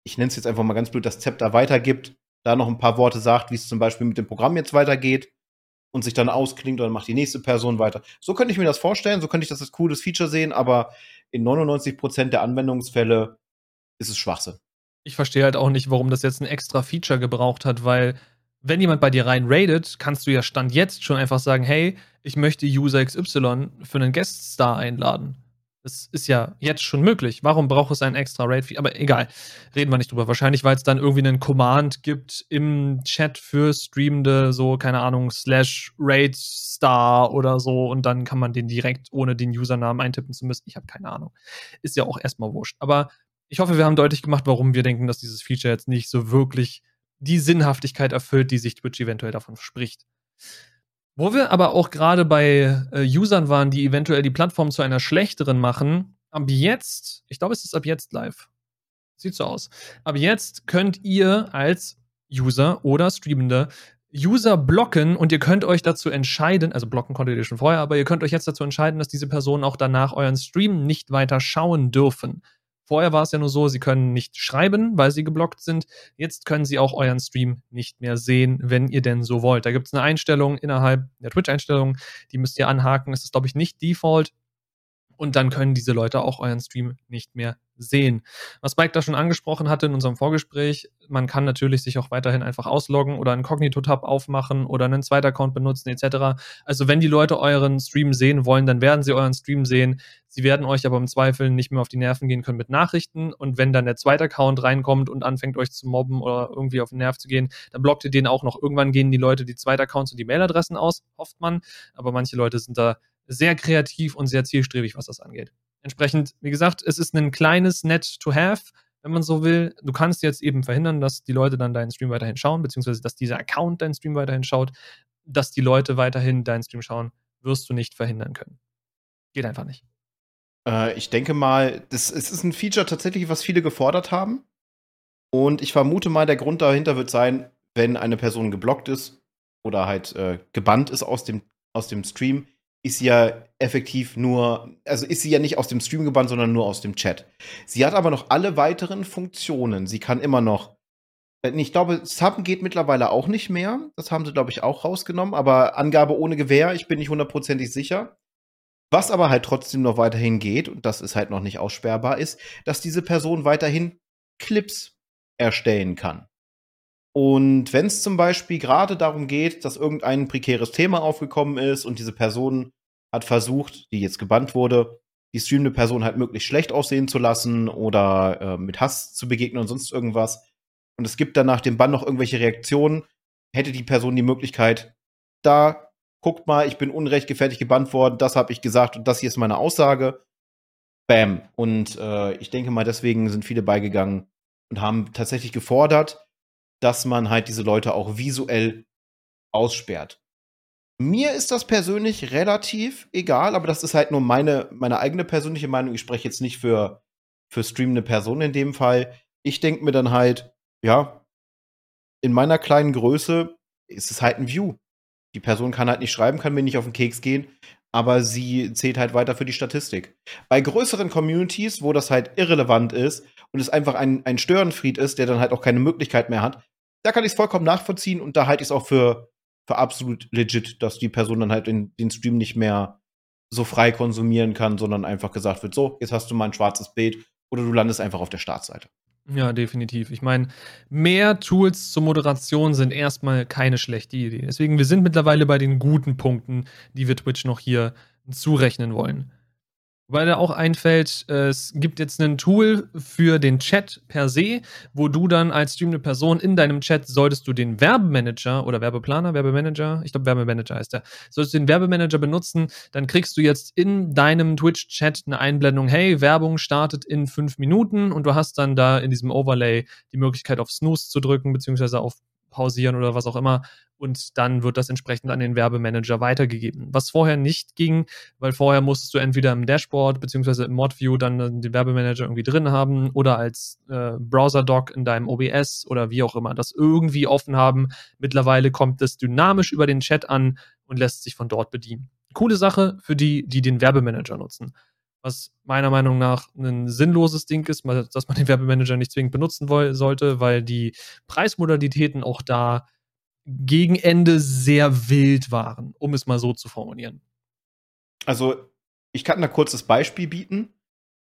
ich nenne es jetzt einfach mal ganz blöd, das Zepter weitergibt, da noch ein paar Worte sagt, wie es zum Beispiel mit dem Programm jetzt weitergeht und sich dann ausklingt und dann macht die nächste Person weiter. So könnte ich mir das vorstellen, so könnte ich das als cooles Feature sehen, aber in 99% der Anwendungsfälle ist es Schwachsinn. Ich verstehe halt auch nicht, warum das jetzt ein extra Feature gebraucht hat, weil wenn jemand bei dir rein raidet, kannst du ja Stand jetzt schon einfach sagen, hey, ich möchte User XY für einen Guest Star einladen. Das ist ja jetzt schon möglich. Warum braucht es ein extra Raid-Fee? Aber egal, reden wir nicht drüber. Wahrscheinlich, weil es dann irgendwie einen Command gibt im Chat für Streamende, so, keine Ahnung, slash Raid Star oder so. Und dann kann man den direkt ohne den Usernamen eintippen zu müssen. Ich habe keine Ahnung. Ist ja auch erstmal wurscht. Aber ich hoffe, wir haben deutlich gemacht, warum wir denken, dass dieses Feature jetzt nicht so wirklich die Sinnhaftigkeit erfüllt, die sich Twitch eventuell davon verspricht. Wo wir aber auch gerade bei äh, Usern waren, die eventuell die Plattform zu einer schlechteren machen, ab jetzt, ich glaube, es ist ab jetzt live. Sieht so aus. Ab jetzt könnt ihr als User oder Streamende User blocken und ihr könnt euch dazu entscheiden, also blocken konntet ihr schon vorher, aber ihr könnt euch jetzt dazu entscheiden, dass diese Personen auch danach euren Stream nicht weiter schauen dürfen. Vorher war es ja nur so, sie können nicht schreiben, weil sie geblockt sind. Jetzt können sie auch euren Stream nicht mehr sehen, wenn ihr denn so wollt. Da gibt es eine Einstellung innerhalb der Twitch-Einstellung, die müsst ihr anhaken. Es ist, glaube ich, nicht Default. Und dann können diese Leute auch euren Stream nicht mehr sehen. Was Mike da schon angesprochen hatte in unserem Vorgespräch, man kann natürlich sich auch weiterhin einfach ausloggen oder einen Cognito-Tab aufmachen oder einen zweiten Account benutzen etc. Also wenn die Leute euren Stream sehen wollen, dann werden sie euren Stream sehen. Sie werden euch aber im Zweifel nicht mehr auf die Nerven gehen können mit Nachrichten. Und wenn dann der zweite Account reinkommt und anfängt euch zu mobben oder irgendwie auf den Nerv zu gehen, dann blockt ihr den auch noch. Irgendwann gehen die Leute die zweiten Accounts und die Mailadressen aus, hofft man. Aber manche Leute sind da sehr kreativ und sehr zielstrebig, was das angeht. Entsprechend, wie gesagt, es ist ein kleines Net to have, wenn man so will. Du kannst jetzt eben verhindern, dass die Leute dann deinen Stream weiterhin schauen, beziehungsweise dass dieser Account deinen Stream weiterhin schaut. Dass die Leute weiterhin deinen Stream schauen, wirst du nicht verhindern können. Geht einfach nicht. Äh, ich denke mal, das, es ist ein Feature tatsächlich, was viele gefordert haben. Und ich vermute mal, der Grund dahinter wird sein, wenn eine Person geblockt ist oder halt äh, gebannt ist aus dem, aus dem Stream, ist sie ja effektiv nur, also ist sie ja nicht aus dem Stream gebannt, sondern nur aus dem Chat. Sie hat aber noch alle weiteren Funktionen. Sie kann immer noch, äh, ich glaube, Subben geht mittlerweile auch nicht mehr. Das haben sie, glaube ich, auch rausgenommen. Aber Angabe ohne Gewehr, ich bin nicht hundertprozentig sicher. Was aber halt trotzdem noch weiterhin geht, und das ist halt noch nicht aussperrbar, ist, dass diese Person weiterhin Clips erstellen kann. Und wenn es zum Beispiel gerade darum geht, dass irgendein prekäres Thema aufgekommen ist und diese Person hat versucht, die jetzt gebannt wurde, die streamende Person halt möglichst schlecht aussehen zu lassen oder äh, mit Hass zu begegnen und sonst irgendwas. Und es gibt dann nach dem Bann noch irgendwelche Reaktionen, hätte die Person die Möglichkeit, da guckt mal, ich bin unrechtfertigt gebannt worden, das habe ich gesagt und das hier ist meine Aussage. Bam. Und äh, ich denke mal, deswegen sind viele beigegangen und haben tatsächlich gefordert, dass man halt diese Leute auch visuell aussperrt. Mir ist das persönlich relativ egal, aber das ist halt nur meine, meine eigene persönliche Meinung. Ich spreche jetzt nicht für, für streamende Personen in dem Fall. Ich denke mir dann halt, ja, in meiner kleinen Größe ist es halt ein View. Die Person kann halt nicht schreiben, kann mir nicht auf den Keks gehen, aber sie zählt halt weiter für die Statistik. Bei größeren Communities, wo das halt irrelevant ist und es einfach ein, ein Störenfried ist, der dann halt auch keine Möglichkeit mehr hat, da kann ich es vollkommen nachvollziehen und da halte ich es auch für, für absolut legit, dass die Person dann halt in, den Stream nicht mehr so frei konsumieren kann, sondern einfach gesagt wird, so, jetzt hast du mal ein schwarzes Bild oder du landest einfach auf der Startseite. Ja, definitiv. Ich meine, mehr Tools zur Moderation sind erstmal keine schlechte Idee. Deswegen, wir sind mittlerweile bei den guten Punkten, die wir Twitch noch hier zurechnen wollen. Weil da auch einfällt, es gibt jetzt ein Tool für den Chat per se, wo du dann als streamende Person in deinem Chat solltest du den Werbemanager oder Werbeplaner, Werbemanager, ich glaube Werbemanager heißt der, solltest du den Werbemanager benutzen, dann kriegst du jetzt in deinem Twitch-Chat eine Einblendung, hey, Werbung startet in fünf Minuten und du hast dann da in diesem Overlay die Möglichkeit auf Snooze zu drücken, beziehungsweise auf pausieren oder was auch immer. Und dann wird das entsprechend an den Werbemanager weitergegeben. Was vorher nicht ging, weil vorher musstest du entweder im Dashboard beziehungsweise im Modview dann den Werbemanager irgendwie drin haben oder als äh, Browser-Doc in deinem OBS oder wie auch immer das irgendwie offen haben. Mittlerweile kommt es dynamisch über den Chat an und lässt sich von dort bedienen. Coole Sache für die, die den Werbemanager nutzen was meiner Meinung nach ein sinnloses Ding ist, dass man den Werbemanager nicht zwingend benutzen sollte, weil die Preismodalitäten auch da gegen Ende sehr wild waren, um es mal so zu formulieren. Also, ich kann ein kurzes Beispiel bieten.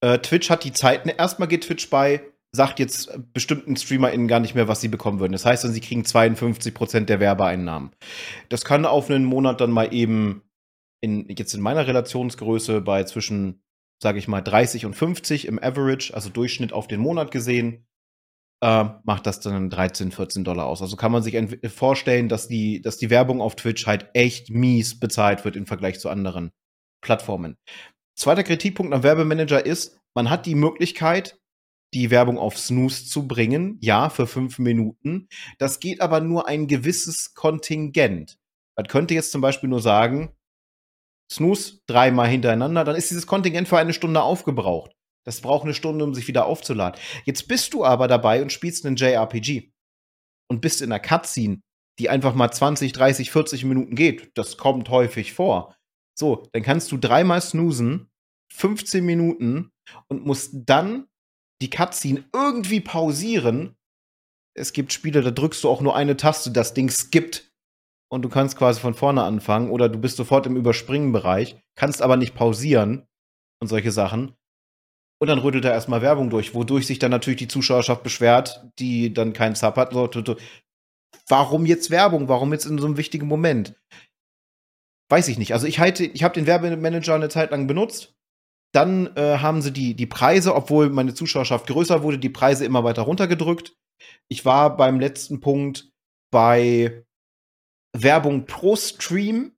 Äh, Twitch hat die Zeiten, erstmal geht Twitch bei, sagt jetzt bestimmten StreamerInnen gar nicht mehr, was sie bekommen würden. Das heißt dann, sie kriegen 52% der Werbeeinnahmen. Das kann auf einen Monat dann mal eben in, jetzt in meiner Relationsgröße bei zwischen sage ich mal, 30 und 50 im Average, also Durchschnitt auf den Monat gesehen, äh, macht das dann 13, 14 Dollar aus. Also kann man sich vorstellen, dass die, dass die Werbung auf Twitch halt echt mies bezahlt wird im Vergleich zu anderen Plattformen. Zweiter Kritikpunkt am Werbemanager ist, man hat die Möglichkeit, die Werbung auf Snooze zu bringen, ja, für fünf Minuten. Das geht aber nur ein gewisses Kontingent. Man könnte jetzt zum Beispiel nur sagen, Snooze dreimal hintereinander, dann ist dieses Kontingent für eine Stunde aufgebraucht. Das braucht eine Stunde, um sich wieder aufzuladen. Jetzt bist du aber dabei und spielst einen JRPG und bist in einer Cutscene, die einfach mal 20, 30, 40 Minuten geht. Das kommt häufig vor. So, dann kannst du dreimal snoosen, 15 Minuten und musst dann die Cutscene irgendwie pausieren. Es gibt Spiele, da drückst du auch nur eine Taste, das Ding skippt und du kannst quasi von vorne anfangen oder du bist sofort im Überspringen-Bereich, kannst aber nicht pausieren und solche Sachen. Und dann rüttelt er erstmal Werbung durch, wodurch sich dann natürlich die Zuschauerschaft beschwert, die dann keinen Sub hat. Warum jetzt Werbung? Warum jetzt in so einem wichtigen Moment? Weiß ich nicht. Also ich halte, ich habe den Werbemanager eine Zeit lang benutzt. Dann äh, haben sie die, die Preise, obwohl meine Zuschauerschaft größer wurde, die Preise immer weiter runtergedrückt. Ich war beim letzten Punkt bei Werbung pro Stream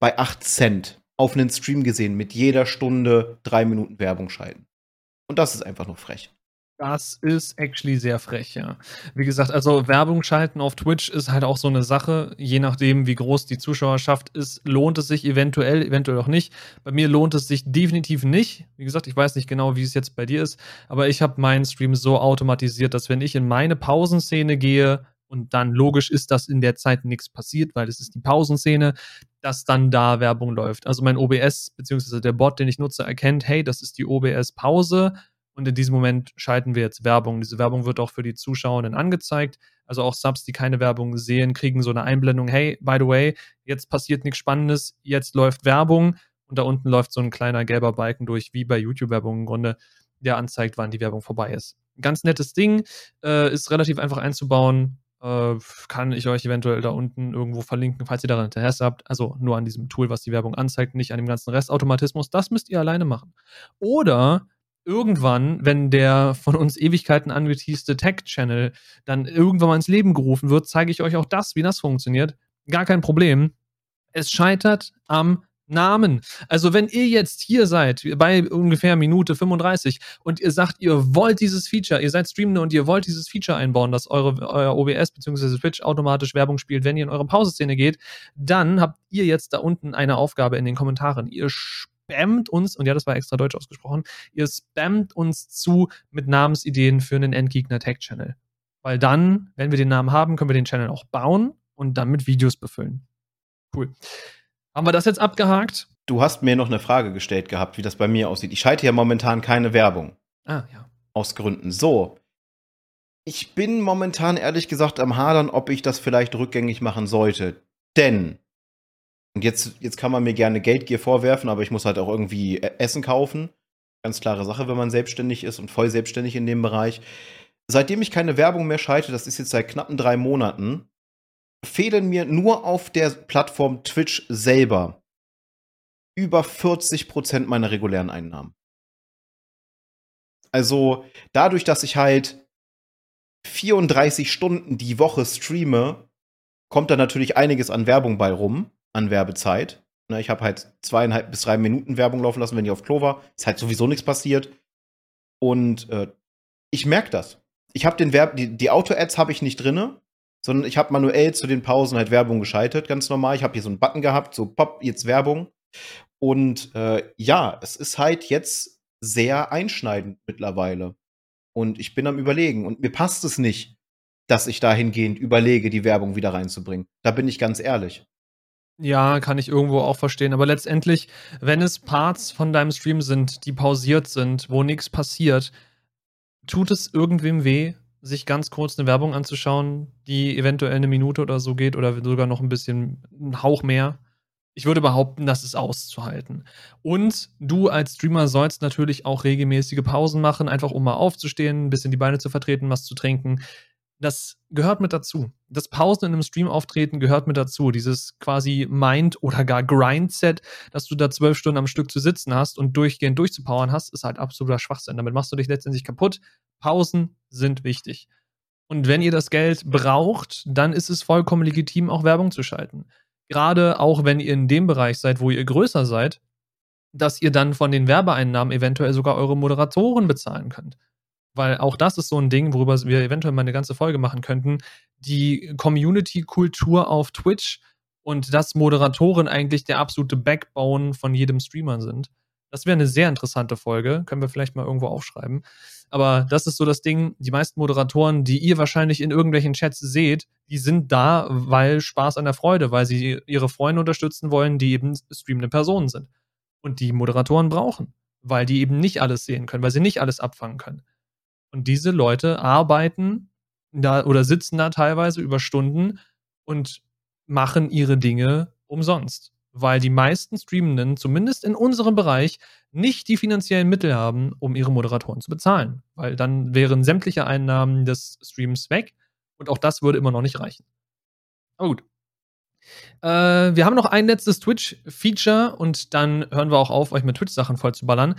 bei 8 Cent auf einen Stream gesehen, mit jeder Stunde drei Minuten Werbung schalten. Und das ist einfach nur frech. Das ist actually sehr frech, ja. Wie gesagt, also Werbung schalten auf Twitch ist halt auch so eine Sache. Je nachdem, wie groß die Zuschauerschaft ist, lohnt es sich eventuell, eventuell auch nicht. Bei mir lohnt es sich definitiv nicht. Wie gesagt, ich weiß nicht genau, wie es jetzt bei dir ist, aber ich habe meinen Stream so automatisiert, dass wenn ich in meine Pausenszene gehe, und dann logisch ist, dass in der Zeit nichts passiert, weil es ist die Pausenszene, dass dann da Werbung läuft. Also mein OBS beziehungsweise der Bot, den ich nutze, erkennt, hey, das ist die OBS-Pause und in diesem Moment schalten wir jetzt Werbung. Diese Werbung wird auch für die Zuschauenden angezeigt. Also auch Subs, die keine Werbung sehen, kriegen so eine Einblendung, hey, by the way, jetzt passiert nichts Spannendes, jetzt läuft Werbung und da unten läuft so ein kleiner gelber Balken durch, wie bei YouTube-Werbung im Grunde, der anzeigt, wann die Werbung vorbei ist. Ganz nettes Ding, äh, ist relativ einfach einzubauen, äh, kann ich euch eventuell da unten irgendwo verlinken, falls ihr daran Interesse habt. Also nur an diesem Tool, was die Werbung anzeigt, nicht an dem ganzen Restautomatismus. Das müsst ihr alleine machen. Oder irgendwann, wenn der von uns Ewigkeiten angeteaste Tech-Channel dann irgendwann mal ins Leben gerufen wird, zeige ich euch auch das, wie das funktioniert. Gar kein Problem. Es scheitert am Namen. Also wenn ihr jetzt hier seid, bei ungefähr Minute 35 und ihr sagt, ihr wollt dieses Feature, ihr seid Streamende und ihr wollt dieses Feature einbauen, dass eure, euer OBS bzw. Twitch automatisch Werbung spielt, wenn ihr in eure Pauseszene geht, dann habt ihr jetzt da unten eine Aufgabe in den Kommentaren. Ihr spammt uns, und ja, das war extra deutsch ausgesprochen, ihr spammt uns zu mit Namensideen für einen Endgegner-Tech-Channel. Weil dann, wenn wir den Namen haben, können wir den Channel auch bauen und dann mit Videos befüllen. Cool. Haben wir das jetzt abgehakt? Du hast mir noch eine Frage gestellt gehabt, wie das bei mir aussieht. Ich schalte ja momentan keine Werbung. Ah, ja. Aus Gründen. So. Ich bin momentan ehrlich gesagt am Hadern, ob ich das vielleicht rückgängig machen sollte. Denn, und jetzt, jetzt kann man mir gerne Geldgier vorwerfen, aber ich muss halt auch irgendwie e-, Essen kaufen. Ganz klare Sache, wenn man selbstständig ist und voll selbstständig in dem Bereich. Seitdem ich keine Werbung mehr schalte, das ist jetzt seit knappen drei Monaten, fehlen mir nur auf der Plattform Twitch selber über 40% meiner regulären Einnahmen. Also dadurch, dass ich halt 34 Stunden die Woche streame, kommt da natürlich einiges an Werbung bei rum, an Werbezeit. Ne, ich habe halt zweieinhalb bis drei Minuten Werbung laufen lassen, wenn ich auf Klo war. Ist halt sowieso nichts passiert. Und äh, ich merke das. Ich habe den Werb, die, die Auto-Ads habe ich nicht drinne sondern ich habe manuell zu den Pausen halt Werbung geschaltet, ganz normal. Ich habe hier so einen Button gehabt, so pop, jetzt Werbung. Und äh, ja, es ist halt jetzt sehr einschneidend mittlerweile. Und ich bin am Überlegen. Und mir passt es nicht, dass ich dahingehend überlege, die Werbung wieder reinzubringen. Da bin ich ganz ehrlich. Ja, kann ich irgendwo auch verstehen. Aber letztendlich, wenn es Parts von deinem Stream sind, die pausiert sind, wo nichts passiert, tut es irgendwem weh? Sich ganz kurz eine Werbung anzuschauen, die eventuell eine Minute oder so geht oder sogar noch ein bisschen, einen Hauch mehr. Ich würde behaupten, das ist auszuhalten. Und du als Streamer sollst natürlich auch regelmäßige Pausen machen, einfach um mal aufzustehen, ein bisschen die Beine zu vertreten, was zu trinken. Das gehört mit dazu. Das Pausen in einem Stream auftreten gehört mit dazu. Dieses quasi Mind- oder gar Grind-Set, dass du da zwölf Stunden am Stück zu sitzen hast und durchgehend durchzupowern hast, ist halt absoluter Schwachsinn. Damit machst du dich letztendlich kaputt. Pausen sind wichtig. Und wenn ihr das Geld braucht, dann ist es vollkommen legitim, auch Werbung zu schalten. Gerade auch wenn ihr in dem Bereich seid, wo ihr größer seid, dass ihr dann von den Werbeeinnahmen eventuell sogar eure Moderatoren bezahlen könnt. Weil auch das ist so ein Ding, worüber wir eventuell mal eine ganze Folge machen könnten. Die Community-Kultur auf Twitch und dass Moderatoren eigentlich der absolute Backbone von jedem Streamer sind. Das wäre eine sehr interessante Folge. Können wir vielleicht mal irgendwo aufschreiben. Aber das ist so das Ding. Die meisten Moderatoren, die ihr wahrscheinlich in irgendwelchen Chats seht, die sind da, weil Spaß an der Freude, weil sie ihre Freunde unterstützen wollen, die eben streamende Personen sind. Und die Moderatoren brauchen, weil die eben nicht alles sehen können, weil sie nicht alles abfangen können. Und diese Leute arbeiten da oder sitzen da teilweise über Stunden und machen ihre Dinge umsonst weil die meisten Streamenden, zumindest in unserem Bereich, nicht die finanziellen Mittel haben, um ihre Moderatoren zu bezahlen. Weil dann wären sämtliche Einnahmen des Streams weg und auch das würde immer noch nicht reichen. Aber gut. Äh, wir haben noch ein letztes Twitch-Feature und dann hören wir auch auf, euch mit Twitch-Sachen voll zu ballern.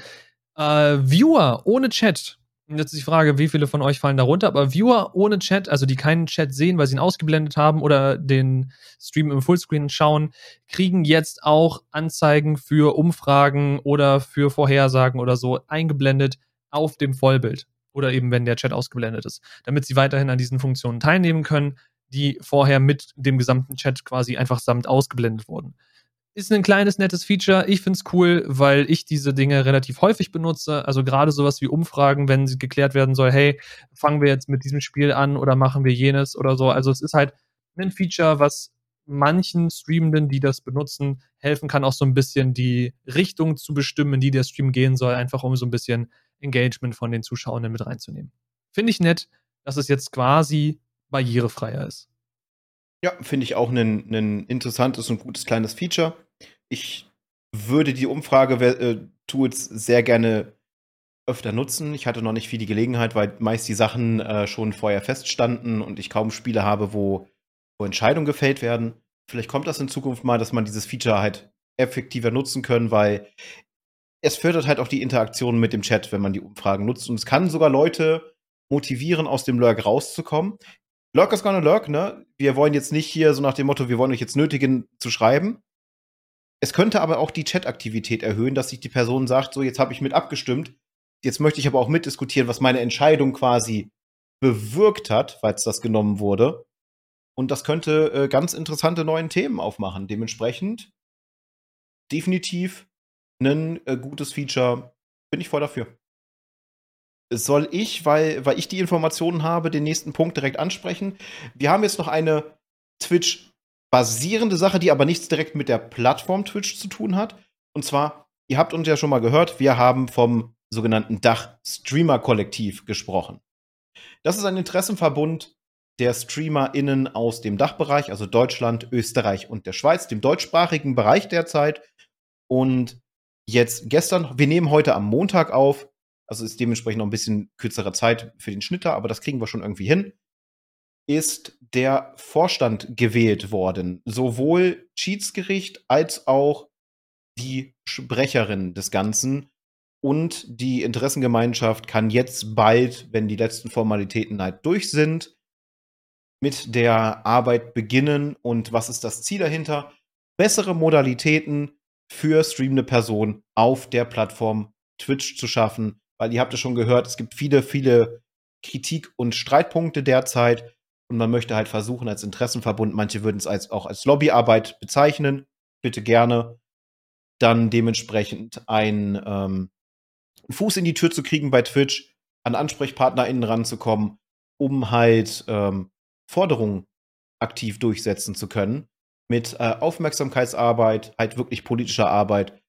Äh, Viewer ohne Chat Jetzt ist die Frage, wie viele von euch fallen darunter, aber Viewer ohne Chat, also die keinen Chat sehen, weil sie ihn ausgeblendet haben oder den Stream im Fullscreen schauen, kriegen jetzt auch Anzeigen für Umfragen oder für Vorhersagen oder so eingeblendet auf dem Vollbild oder eben wenn der Chat ausgeblendet ist, damit sie weiterhin an diesen Funktionen teilnehmen können, die vorher mit dem gesamten Chat quasi einfach samt ausgeblendet wurden ist ein kleines, nettes Feature. Ich finde es cool, weil ich diese Dinge relativ häufig benutze. Also gerade sowas wie Umfragen, wenn geklärt werden soll, hey, fangen wir jetzt mit diesem Spiel an oder machen wir jenes oder so. Also es ist halt ein Feature, was manchen Streamenden, die das benutzen, helfen kann, auch so ein bisschen die Richtung zu bestimmen, in die der Stream gehen soll, einfach um so ein bisschen Engagement von den Zuschauern mit reinzunehmen. Finde ich nett, dass es jetzt quasi barrierefreier ist. Ja, finde ich auch ein interessantes und gutes kleines Feature. Ich würde die Umfrage-Tools äh, sehr gerne öfter nutzen. Ich hatte noch nicht viel die Gelegenheit, weil meist die Sachen äh, schon vorher feststanden und ich kaum Spiele habe, wo, wo Entscheidungen gefällt werden. Vielleicht kommt das in Zukunft mal, dass man dieses Feature halt effektiver nutzen können, weil es fördert halt auch die Interaktion mit dem Chat, wenn man die Umfragen nutzt. Und es kann sogar Leute motivieren, aus dem Lurk rauszukommen. Lurk is gonna lurk, ne? Wir wollen jetzt nicht hier so nach dem Motto, wir wollen euch jetzt nötigen zu schreiben, Es könnte aber auch die Chat-Aktivität erhöhen, dass sich die Person sagt, so jetzt habe ich mit abgestimmt, jetzt möchte ich aber auch mitdiskutieren, was meine Entscheidung quasi bewirkt hat, es das genommen wurde. Und das könnte äh, ganz interessante neue Themen aufmachen. Dementsprechend definitiv ein äh, gutes Feature. Bin ich voll dafür. Soll ich, weil, weil ich die Informationen habe, den nächsten Punkt direkt ansprechen? Wir haben jetzt noch eine Twitch-basierende Sache, die aber nichts direkt mit der Plattform Twitch zu tun hat. Und zwar, ihr habt uns ja schon mal gehört, wir haben vom sogenannten Dach-Streamer-Kollektiv gesprochen. Das ist ein Interessenverbund der StreamerInnen aus dem Dachbereich, also Deutschland, Österreich und der Schweiz, dem deutschsprachigen Bereich derzeit. Und jetzt gestern, wir nehmen heute am Montag auf, also ist dementsprechend noch ein bisschen kürzere Zeit für den Schnitter, aber das kriegen wir schon irgendwie hin, ist der Vorstand gewählt worden. Sowohl Schiedsgericht als auch die Sprecherin des Ganzen. Und die Interessengemeinschaft kann jetzt bald, wenn die letzten Formalitäten halt durch sind, mit der Arbeit beginnen. Und was ist das Ziel dahinter? Bessere Modalitäten für streamende Personen auf der Plattform Twitch zu schaffen. Weil ihr habt es schon gehört, es gibt viele, viele Kritik- und Streitpunkte derzeit. Und man möchte halt versuchen, als Interessenverbund, manche würden es als, auch als Lobbyarbeit bezeichnen, bitte gerne, dann dementsprechend ein ähm, Fuß in die Tür zu kriegen bei Twitch, an AnsprechpartnerInnen ranzukommen, um halt ähm, Forderungen aktiv durchsetzen zu können. Mit äh, Aufmerksamkeitsarbeit, halt wirklich politischer Arbeit,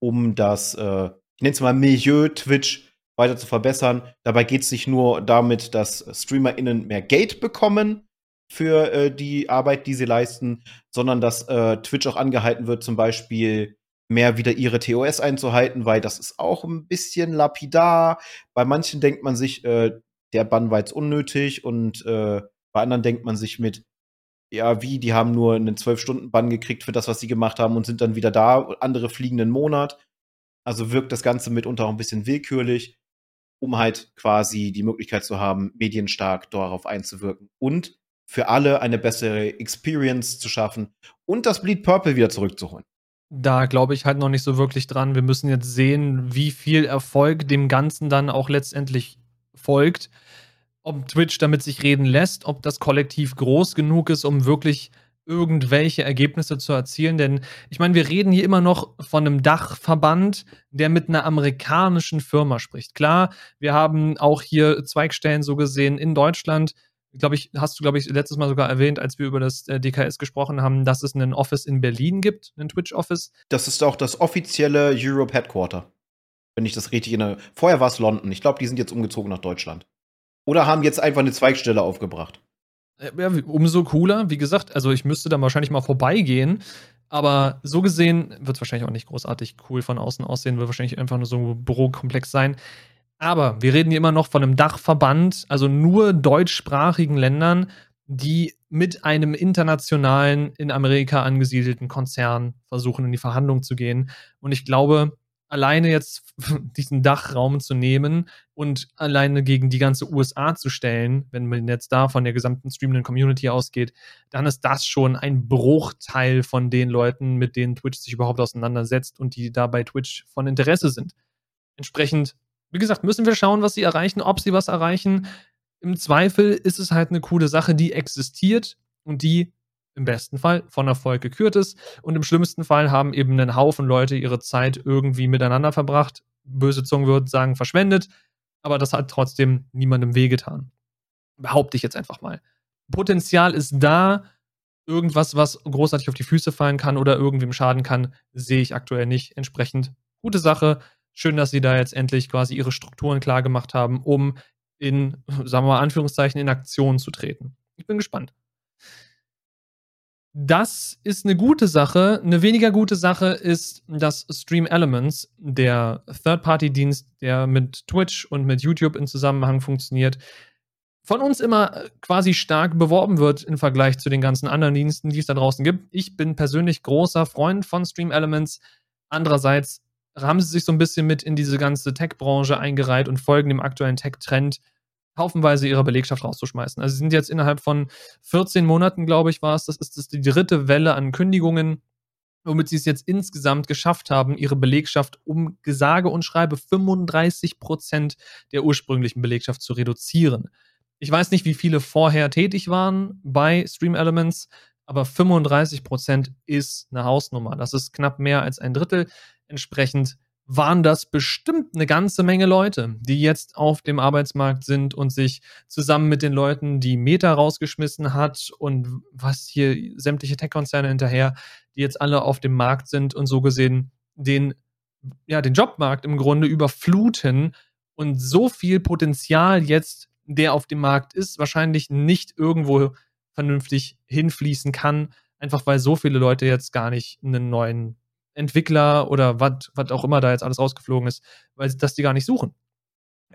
um das, äh, ich nenne es mal Milieu Twitch weiter zu verbessern. Dabei geht es nicht nur damit, dass StreamerInnen mehr Geld bekommen für äh, die Arbeit, die sie leisten, sondern dass äh, Twitch auch angehalten wird, zum Beispiel mehr wieder ihre TOS einzuhalten, weil das ist auch ein bisschen lapidar. Bei manchen denkt man sich, äh, der Bann war jetzt unnötig und äh, bei anderen denkt man sich mit, ja, wie, die haben nur einen 12-Stunden-Bann gekriegt für das, was sie gemacht haben und sind dann wieder da, andere fliegen einen Monat. Also wirkt das Ganze mitunter auch ein bisschen willkürlich, um halt quasi die Möglichkeit zu haben, medienstark darauf einzuwirken und für alle eine bessere Experience zu schaffen und das Bleed Purple wieder zurückzuholen. Da glaube ich halt noch nicht so wirklich dran. Wir müssen jetzt sehen, wie viel Erfolg dem Ganzen dann auch letztendlich folgt. Ob Twitch damit sich reden lässt, ob das Kollektiv groß genug ist, um wirklich irgendwelche Ergebnisse zu erzielen. Denn ich meine, wir reden hier immer noch von einem Dachverband, der mit einer amerikanischen Firma spricht. Klar, wir haben auch hier Zweigstellen so gesehen in Deutschland glaube ich, hast du, glaube ich, letztes Mal sogar erwähnt, als wir über das äh, DKS gesprochen haben, dass es einen Office in Berlin gibt, einen Twitch-Office. Das ist auch das offizielle Europe Headquarter. Wenn ich das richtig erinnere. Vorher war es London. Ich glaube, die sind jetzt umgezogen nach Deutschland. Oder haben jetzt einfach eine Zweigstelle aufgebracht. Äh, ja, umso cooler. Wie gesagt, also ich müsste da wahrscheinlich mal vorbeigehen. Aber so gesehen wird es wahrscheinlich auch nicht großartig cool von außen aussehen, wird wahrscheinlich einfach nur so ein Bürokomplex sein. Aber wir reden hier immer noch von einem Dachverband, also nur deutschsprachigen Ländern, die mit einem internationalen, in Amerika angesiedelten Konzern versuchen, in die Verhandlung zu gehen. Und ich glaube, alleine jetzt diesen Dachraum zu nehmen und alleine gegen die ganze USA zu stellen, wenn man jetzt da von der gesamten streamenden Community ausgeht, dann ist das schon ein Bruchteil von den Leuten, mit denen Twitch sich überhaupt auseinandersetzt und die da bei Twitch von Interesse sind. Entsprechend wie gesagt, müssen wir schauen, was sie erreichen, ob sie was erreichen. Im Zweifel ist es halt eine coole Sache, die existiert und die im besten Fall von Erfolg gekürt ist. Und im schlimmsten Fall haben eben einen Haufen Leute ihre Zeit irgendwie miteinander verbracht. Böse Zungen würden sagen, verschwendet. Aber das hat trotzdem niemandem wehgetan. Behaupte ich jetzt einfach mal. Potenzial ist da. Irgendwas, was großartig auf die Füße fallen kann oder irgendwem schaden kann, sehe ich aktuell nicht. Entsprechend gute Sache. Schön, dass sie da jetzt endlich quasi ihre Strukturen klar gemacht haben, um in, sagen wir mal, Anführungszeichen, in Aktion zu treten. Ich bin gespannt. Das ist eine gute Sache. Eine weniger gute Sache ist, dass Stream Elements, der Third-Party-Dienst, der mit Twitch und mit YouTube in Zusammenhang funktioniert, von uns immer quasi stark beworben wird im Vergleich zu den ganzen anderen Diensten, die es da draußen gibt. Ich bin persönlich großer Freund von Stream Elements. Andererseits haben sie sich so ein bisschen mit in diese ganze Tech-Branche eingereiht und folgen dem aktuellen Tech-Trend, haufenweise ihre Belegschaft rauszuschmeißen. Also sie sind jetzt innerhalb von 14 Monaten, glaube ich, war es, das ist das die dritte Welle an Kündigungen womit sie es jetzt insgesamt geschafft haben, ihre Belegschaft um gesage und schreibe 35 Prozent der ursprünglichen Belegschaft zu reduzieren. Ich weiß nicht, wie viele vorher tätig waren bei Stream Elements, aber 35 Prozent ist eine Hausnummer. Das ist knapp mehr als ein Drittel. Entsprechend waren das bestimmt eine ganze Menge Leute, die jetzt auf dem Arbeitsmarkt sind und sich zusammen mit den Leuten, die Meta rausgeschmissen hat und was hier sämtliche Tech-Konzerne hinterher, die jetzt alle auf dem Markt sind und so gesehen den, ja, den Jobmarkt im Grunde überfluten und so viel Potenzial jetzt, der auf dem Markt ist, wahrscheinlich nicht irgendwo vernünftig hinfließen kann, einfach weil so viele Leute jetzt gar nicht einen neuen Entwickler oder was auch immer da jetzt alles rausgeflogen ist, weil das die gar nicht suchen.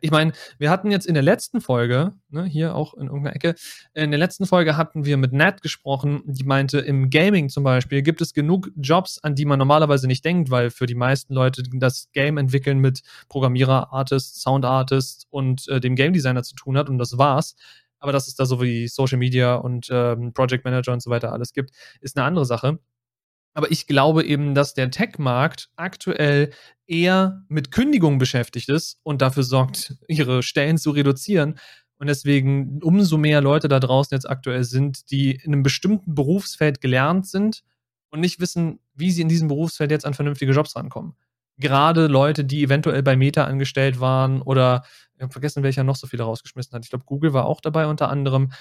Ich meine, wir hatten jetzt in der letzten Folge, ne, hier auch in irgendeiner Ecke, in der letzten Folge hatten wir mit Nat gesprochen, die meinte, im Gaming zum Beispiel gibt es genug Jobs, an die man normalerweise nicht denkt, weil für die meisten Leute das Game entwickeln mit Programmierer, Artist, Sound Artist und äh, dem Game Designer zu tun hat und das war's. Aber dass es da so wie Social Media und ähm, Project Manager und so weiter alles gibt, ist eine andere Sache. Aber ich glaube eben, dass der Tech-Markt aktuell eher mit Kündigungen beschäftigt ist und dafür sorgt, ihre Stellen zu reduzieren. Und deswegen umso mehr Leute da draußen jetzt aktuell sind, die in einem bestimmten Berufsfeld gelernt sind und nicht wissen, wie sie in diesem Berufsfeld jetzt an vernünftige Jobs rankommen. Gerade Leute, die eventuell bei Meta angestellt waren oder ich habe vergessen, welcher noch so viele rausgeschmissen hat. Ich glaube, Google war auch dabei unter anderem.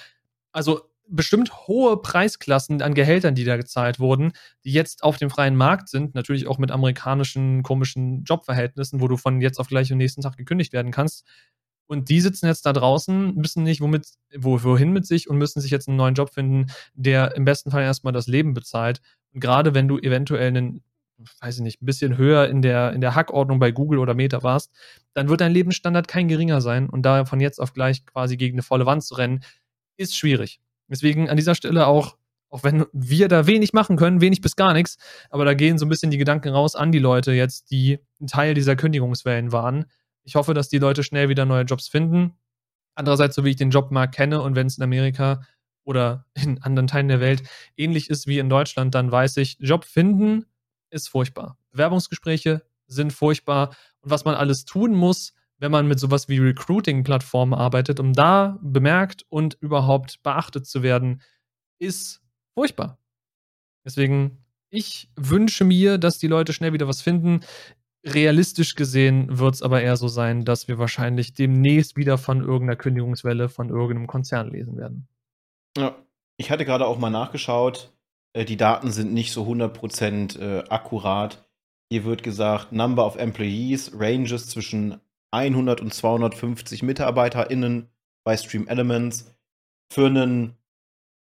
Also bestimmt hohe Preisklassen an Gehältern, die da gezahlt wurden, die jetzt auf dem freien Markt sind, natürlich auch mit amerikanischen komischen Jobverhältnissen, wo du von jetzt auf gleich am nächsten Tag gekündigt werden kannst. Und die sitzen jetzt da draußen, wissen nicht, womit, wo, wohin mit sich und müssen sich jetzt einen neuen Job finden, der im besten Fall erstmal das Leben bezahlt. Und gerade wenn du eventuell einen, weiß ich nicht, ein bisschen höher in der, in der Hackordnung bei Google oder Meta warst, dann wird dein Lebensstandard kein geringer sein. Und da von jetzt auf gleich quasi gegen eine volle Wand zu rennen, ist schwierig. Deswegen an dieser Stelle auch, auch wenn wir da wenig machen können, wenig bis gar nichts, aber da gehen so ein bisschen die Gedanken raus an die Leute jetzt, die ein Teil dieser Kündigungswellen waren. Ich hoffe, dass die Leute schnell wieder neue Jobs finden. Andererseits, so wie ich den Jobmarkt kenne und wenn es in Amerika oder in anderen Teilen der Welt ähnlich ist wie in Deutschland, dann weiß ich, Job finden ist furchtbar. Bewerbungsgespräche sind furchtbar und was man alles tun muss, wenn man mit sowas wie Recruiting-Plattformen arbeitet, um da bemerkt und überhaupt beachtet zu werden, ist furchtbar. Deswegen, ich wünsche mir, dass die Leute schnell wieder was finden. Realistisch gesehen wird es aber eher so sein, dass wir wahrscheinlich demnächst wieder von irgendeiner Kündigungswelle von irgendeinem Konzern lesen werden. Ja, ich hatte gerade auch mal nachgeschaut. Äh, die Daten sind nicht so 100% äh, akkurat. Hier wird gesagt, Number of Employees ranges zwischen 100 und 250 MitarbeiterInnen bei Stream Elements. Für einen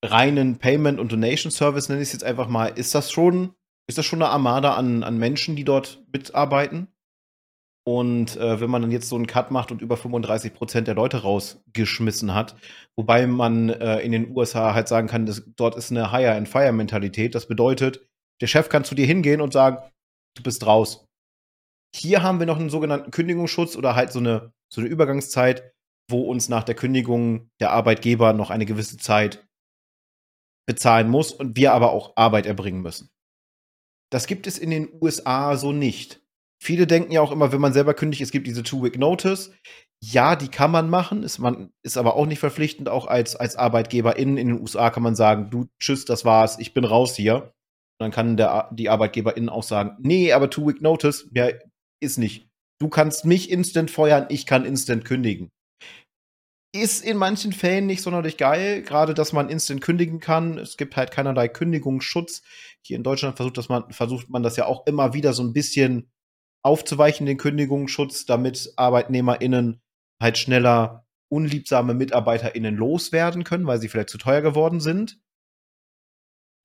reinen Payment- und Donation-Service, nenne ich es jetzt einfach mal, ist das schon, ist das schon eine Armada an, an Menschen, die dort mitarbeiten? Und äh, wenn man dann jetzt so einen Cut macht und über 35 Prozent der Leute rausgeschmissen hat, wobei man äh, in den USA halt sagen kann, dass, dort ist eine Hire-and-Fire-Mentalität. Das bedeutet, der Chef kann zu dir hingehen und sagen, du bist raus. Hier haben wir noch einen sogenannten Kündigungsschutz oder halt so eine, so eine Übergangszeit, wo uns nach der Kündigung der Arbeitgeber noch eine gewisse Zeit bezahlen muss und wir aber auch Arbeit erbringen müssen. Das gibt es in den USA so nicht. Viele denken ja auch immer, wenn man selber kündigt, es gibt diese Two-Week-Notice. Ja, die kann man machen, ist, man, ist aber auch nicht verpflichtend. Auch als, als Arbeitgeberin in den USA kann man sagen, du, tschüss, das war's, ich bin raus hier. Und dann kann der, die Arbeitgeberin auch sagen, nee, aber Two-Week-Notice, ja, ist nicht. Du kannst mich instant feuern, ich kann instant kündigen. Ist in manchen Fällen nicht sonderlich geil, gerade dass man instant kündigen kann. Es gibt halt keinerlei Kündigungsschutz. Hier in Deutschland versucht, dass man, versucht man das ja auch immer wieder so ein bisschen aufzuweichen, den Kündigungsschutz, damit ArbeitnehmerInnen halt schneller unliebsame MitarbeiterInnen loswerden können, weil sie vielleicht zu teuer geworden sind.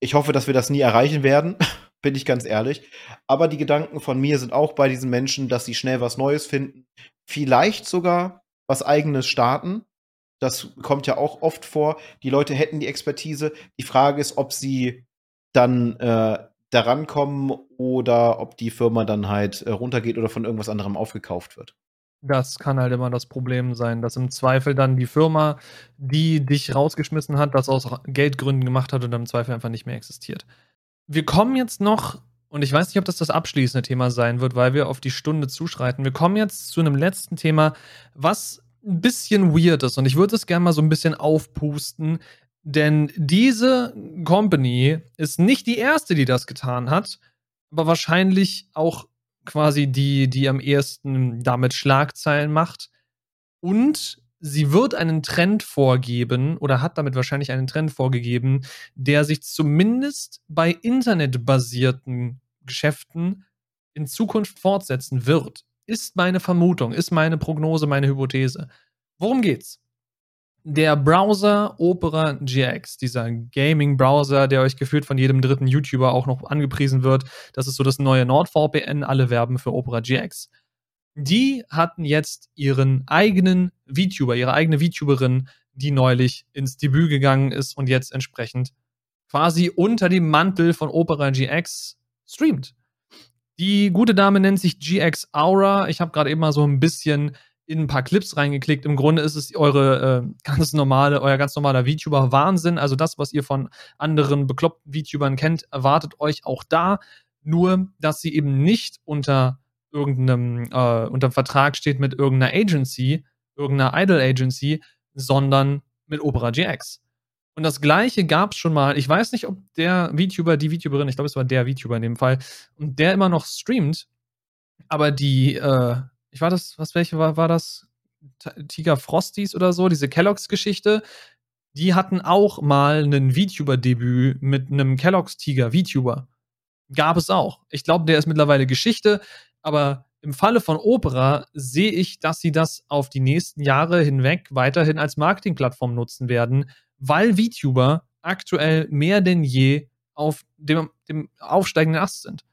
Ich hoffe, dass wir das nie erreichen werden. Bin ich ganz ehrlich. Aber die Gedanken von mir sind auch bei diesen Menschen, dass sie schnell was Neues finden, vielleicht sogar was eigenes starten. Das kommt ja auch oft vor. Die Leute hätten die Expertise. Die Frage ist, ob sie dann äh, daran kommen oder ob die Firma dann halt äh, runtergeht oder von irgendwas anderem aufgekauft wird. Das kann halt immer das Problem sein, dass im Zweifel dann die Firma, die dich rausgeschmissen hat, das aus Geldgründen gemacht hat und im Zweifel einfach nicht mehr existiert. Wir kommen jetzt noch Und ich weiß nicht, ob das das abschließende Thema sein wird, weil wir auf die Stunde zuschreiten. Wir kommen jetzt zu einem letzten Thema, was ein bisschen weird ist. Und ich würde es gerne mal so ein bisschen aufpusten. Denn diese Company ist nicht die erste, die das getan hat, aber wahrscheinlich auch quasi die, die am ehesten damit Schlagzeilen macht. Und sie wird einen Trend vorgeben oder hat damit wahrscheinlich einen Trend vorgegeben, der sich zumindest bei internetbasierten Geschäften in Zukunft fortsetzen wird. Ist meine Vermutung, ist meine Prognose, meine Hypothese. Worum geht's? Der Browser Opera GX, dieser Gaming-Browser, der euch gefühlt von jedem dritten YouTuber auch noch angepriesen wird, das ist so das neue NordVPN, alle werben für Opera GX die hatten jetzt ihren eigenen VTuber, ihre eigene VTuberin, die neulich ins Debüt gegangen ist und jetzt entsprechend quasi unter dem Mantel von Opera GX streamt. Die gute Dame nennt sich GX Aura. Ich habe gerade eben mal so ein bisschen in ein paar Clips reingeklickt. Im Grunde ist es eure äh, ganz normale, euer ganz normaler VTuber Wahnsinn. Also das, was ihr von anderen bekloppten VTubern kennt, erwartet euch auch da. Nur, dass sie eben nicht unter irgendeinem, äh, unter Vertrag steht mit irgendeiner Agency, irgendeiner Idol Agency, sondern mit Opera GX. Und das gleiche gab es schon mal. Ich weiß nicht, ob der VTuber, die VTuberin, ich glaube, es war der VTuber in dem Fall, und der immer noch streamt, aber die, äh, ich war das, was welche war, war das? Tiger Frosties oder so, diese Kelloggs-Geschichte, die hatten auch mal ein VTuber-Debüt mit einem Kelloggs-Tiger, VTuber. Gab es auch. Ich glaube, der ist mittlerweile Geschichte. Aber im Falle von Opera sehe ich, dass sie das auf die nächsten Jahre hinweg weiterhin als Marketingplattform nutzen werden, weil VTuber aktuell mehr denn je auf dem, dem aufsteigenden Ast sind.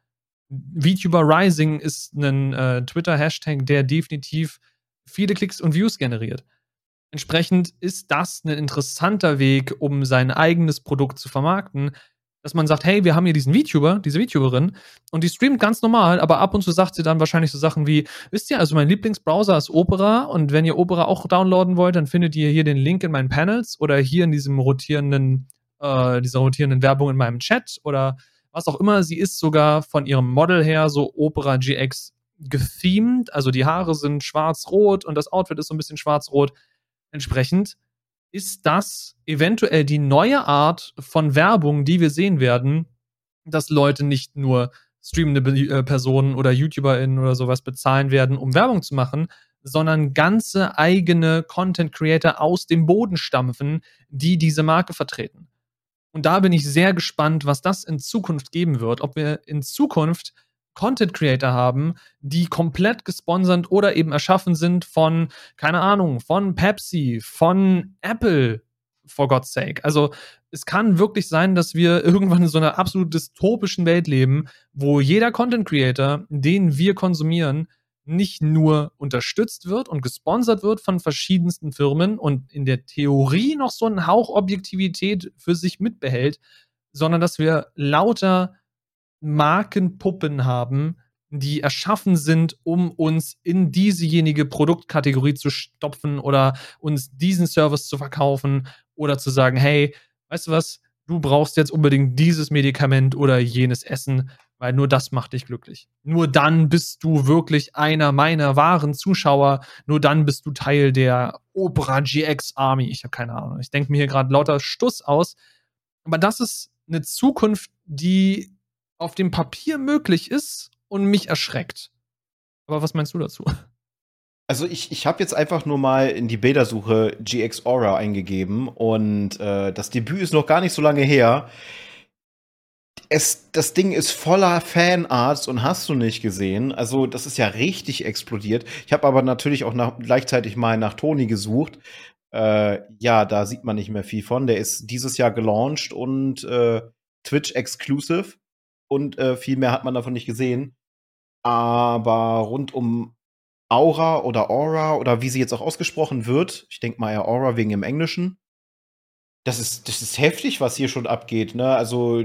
VTuber Rising ist ein äh, Twitter-Hashtag, der definitiv viele Klicks und Views generiert. Entsprechend ist das ein interessanter Weg, um sein eigenes Produkt zu vermarkten, dass man sagt, hey, wir haben hier diesen VTuber, diese VTuberin, und die streamt ganz normal, aber ab und zu sagt sie dann wahrscheinlich so Sachen wie, wisst ihr, also mein Lieblingsbrowser ist Opera und wenn ihr Opera auch downloaden wollt, dann findet ihr hier den Link in meinen Panels oder hier in diesem rotierenden, äh, dieser rotierenden Werbung in meinem Chat oder was auch immer. Sie ist sogar von ihrem Model her so Opera GX gethemed, also die Haare sind schwarz-rot und das Outfit ist so ein bisschen schwarz-rot. Entsprechend ist das eventuell die neue Art von Werbung, die wir sehen werden, dass Leute nicht nur streamende äh, Personen oder YouTuberInnen oder sowas bezahlen werden, um Werbung zu machen, sondern ganze eigene Content Creator aus dem Boden stampfen, die diese Marke vertreten. Und da bin ich sehr gespannt, was das in Zukunft geben wird, ob wir in Zukunft Content Creator haben, die komplett gesponsert oder eben erschaffen sind von, keine Ahnung, von Pepsi, von Apple, for God's sake. Also es kann wirklich sein, dass wir irgendwann in so einer absolut dystopischen Welt leben, wo jeder Content Creator, den wir konsumieren, nicht nur unterstützt wird und gesponsert wird von verschiedensten Firmen und in der Theorie noch so einen Hauch Objektivität für sich mitbehält, sondern dass wir lauter Markenpuppen haben, die erschaffen sind, um uns in diesejenige Produktkategorie zu stopfen oder uns diesen Service zu verkaufen oder zu sagen, hey, weißt du was, du brauchst jetzt unbedingt dieses Medikament oder jenes Essen, weil nur das macht dich glücklich. Nur dann bist du wirklich einer meiner wahren Zuschauer, nur dann bist du Teil der Opera GX Army. Ich habe keine Ahnung. Ich denke mir hier gerade lauter Stuss aus. Aber das ist eine Zukunft, die auf dem Papier möglich ist und mich erschreckt. Aber was meinst du dazu? Also ich, ich habe jetzt einfach nur mal in die Bildersuche GX Aura eingegeben und äh, das Debüt ist noch gar nicht so lange her. Es, das Ding ist voller Fanarts und hast du nicht gesehen. Also das ist ja richtig explodiert. Ich habe aber natürlich auch nach, gleichzeitig mal nach Toni gesucht. Äh, ja, da sieht man nicht mehr viel von. Der ist dieses Jahr gelauncht und äh, Twitch exclusive und äh, viel mehr hat man davon nicht gesehen. Aber rund um Aura oder Aura oder wie sie jetzt auch ausgesprochen wird, ich denke mal ja Aura wegen im Englischen, das ist, das ist heftig, was hier schon abgeht. Ne? Also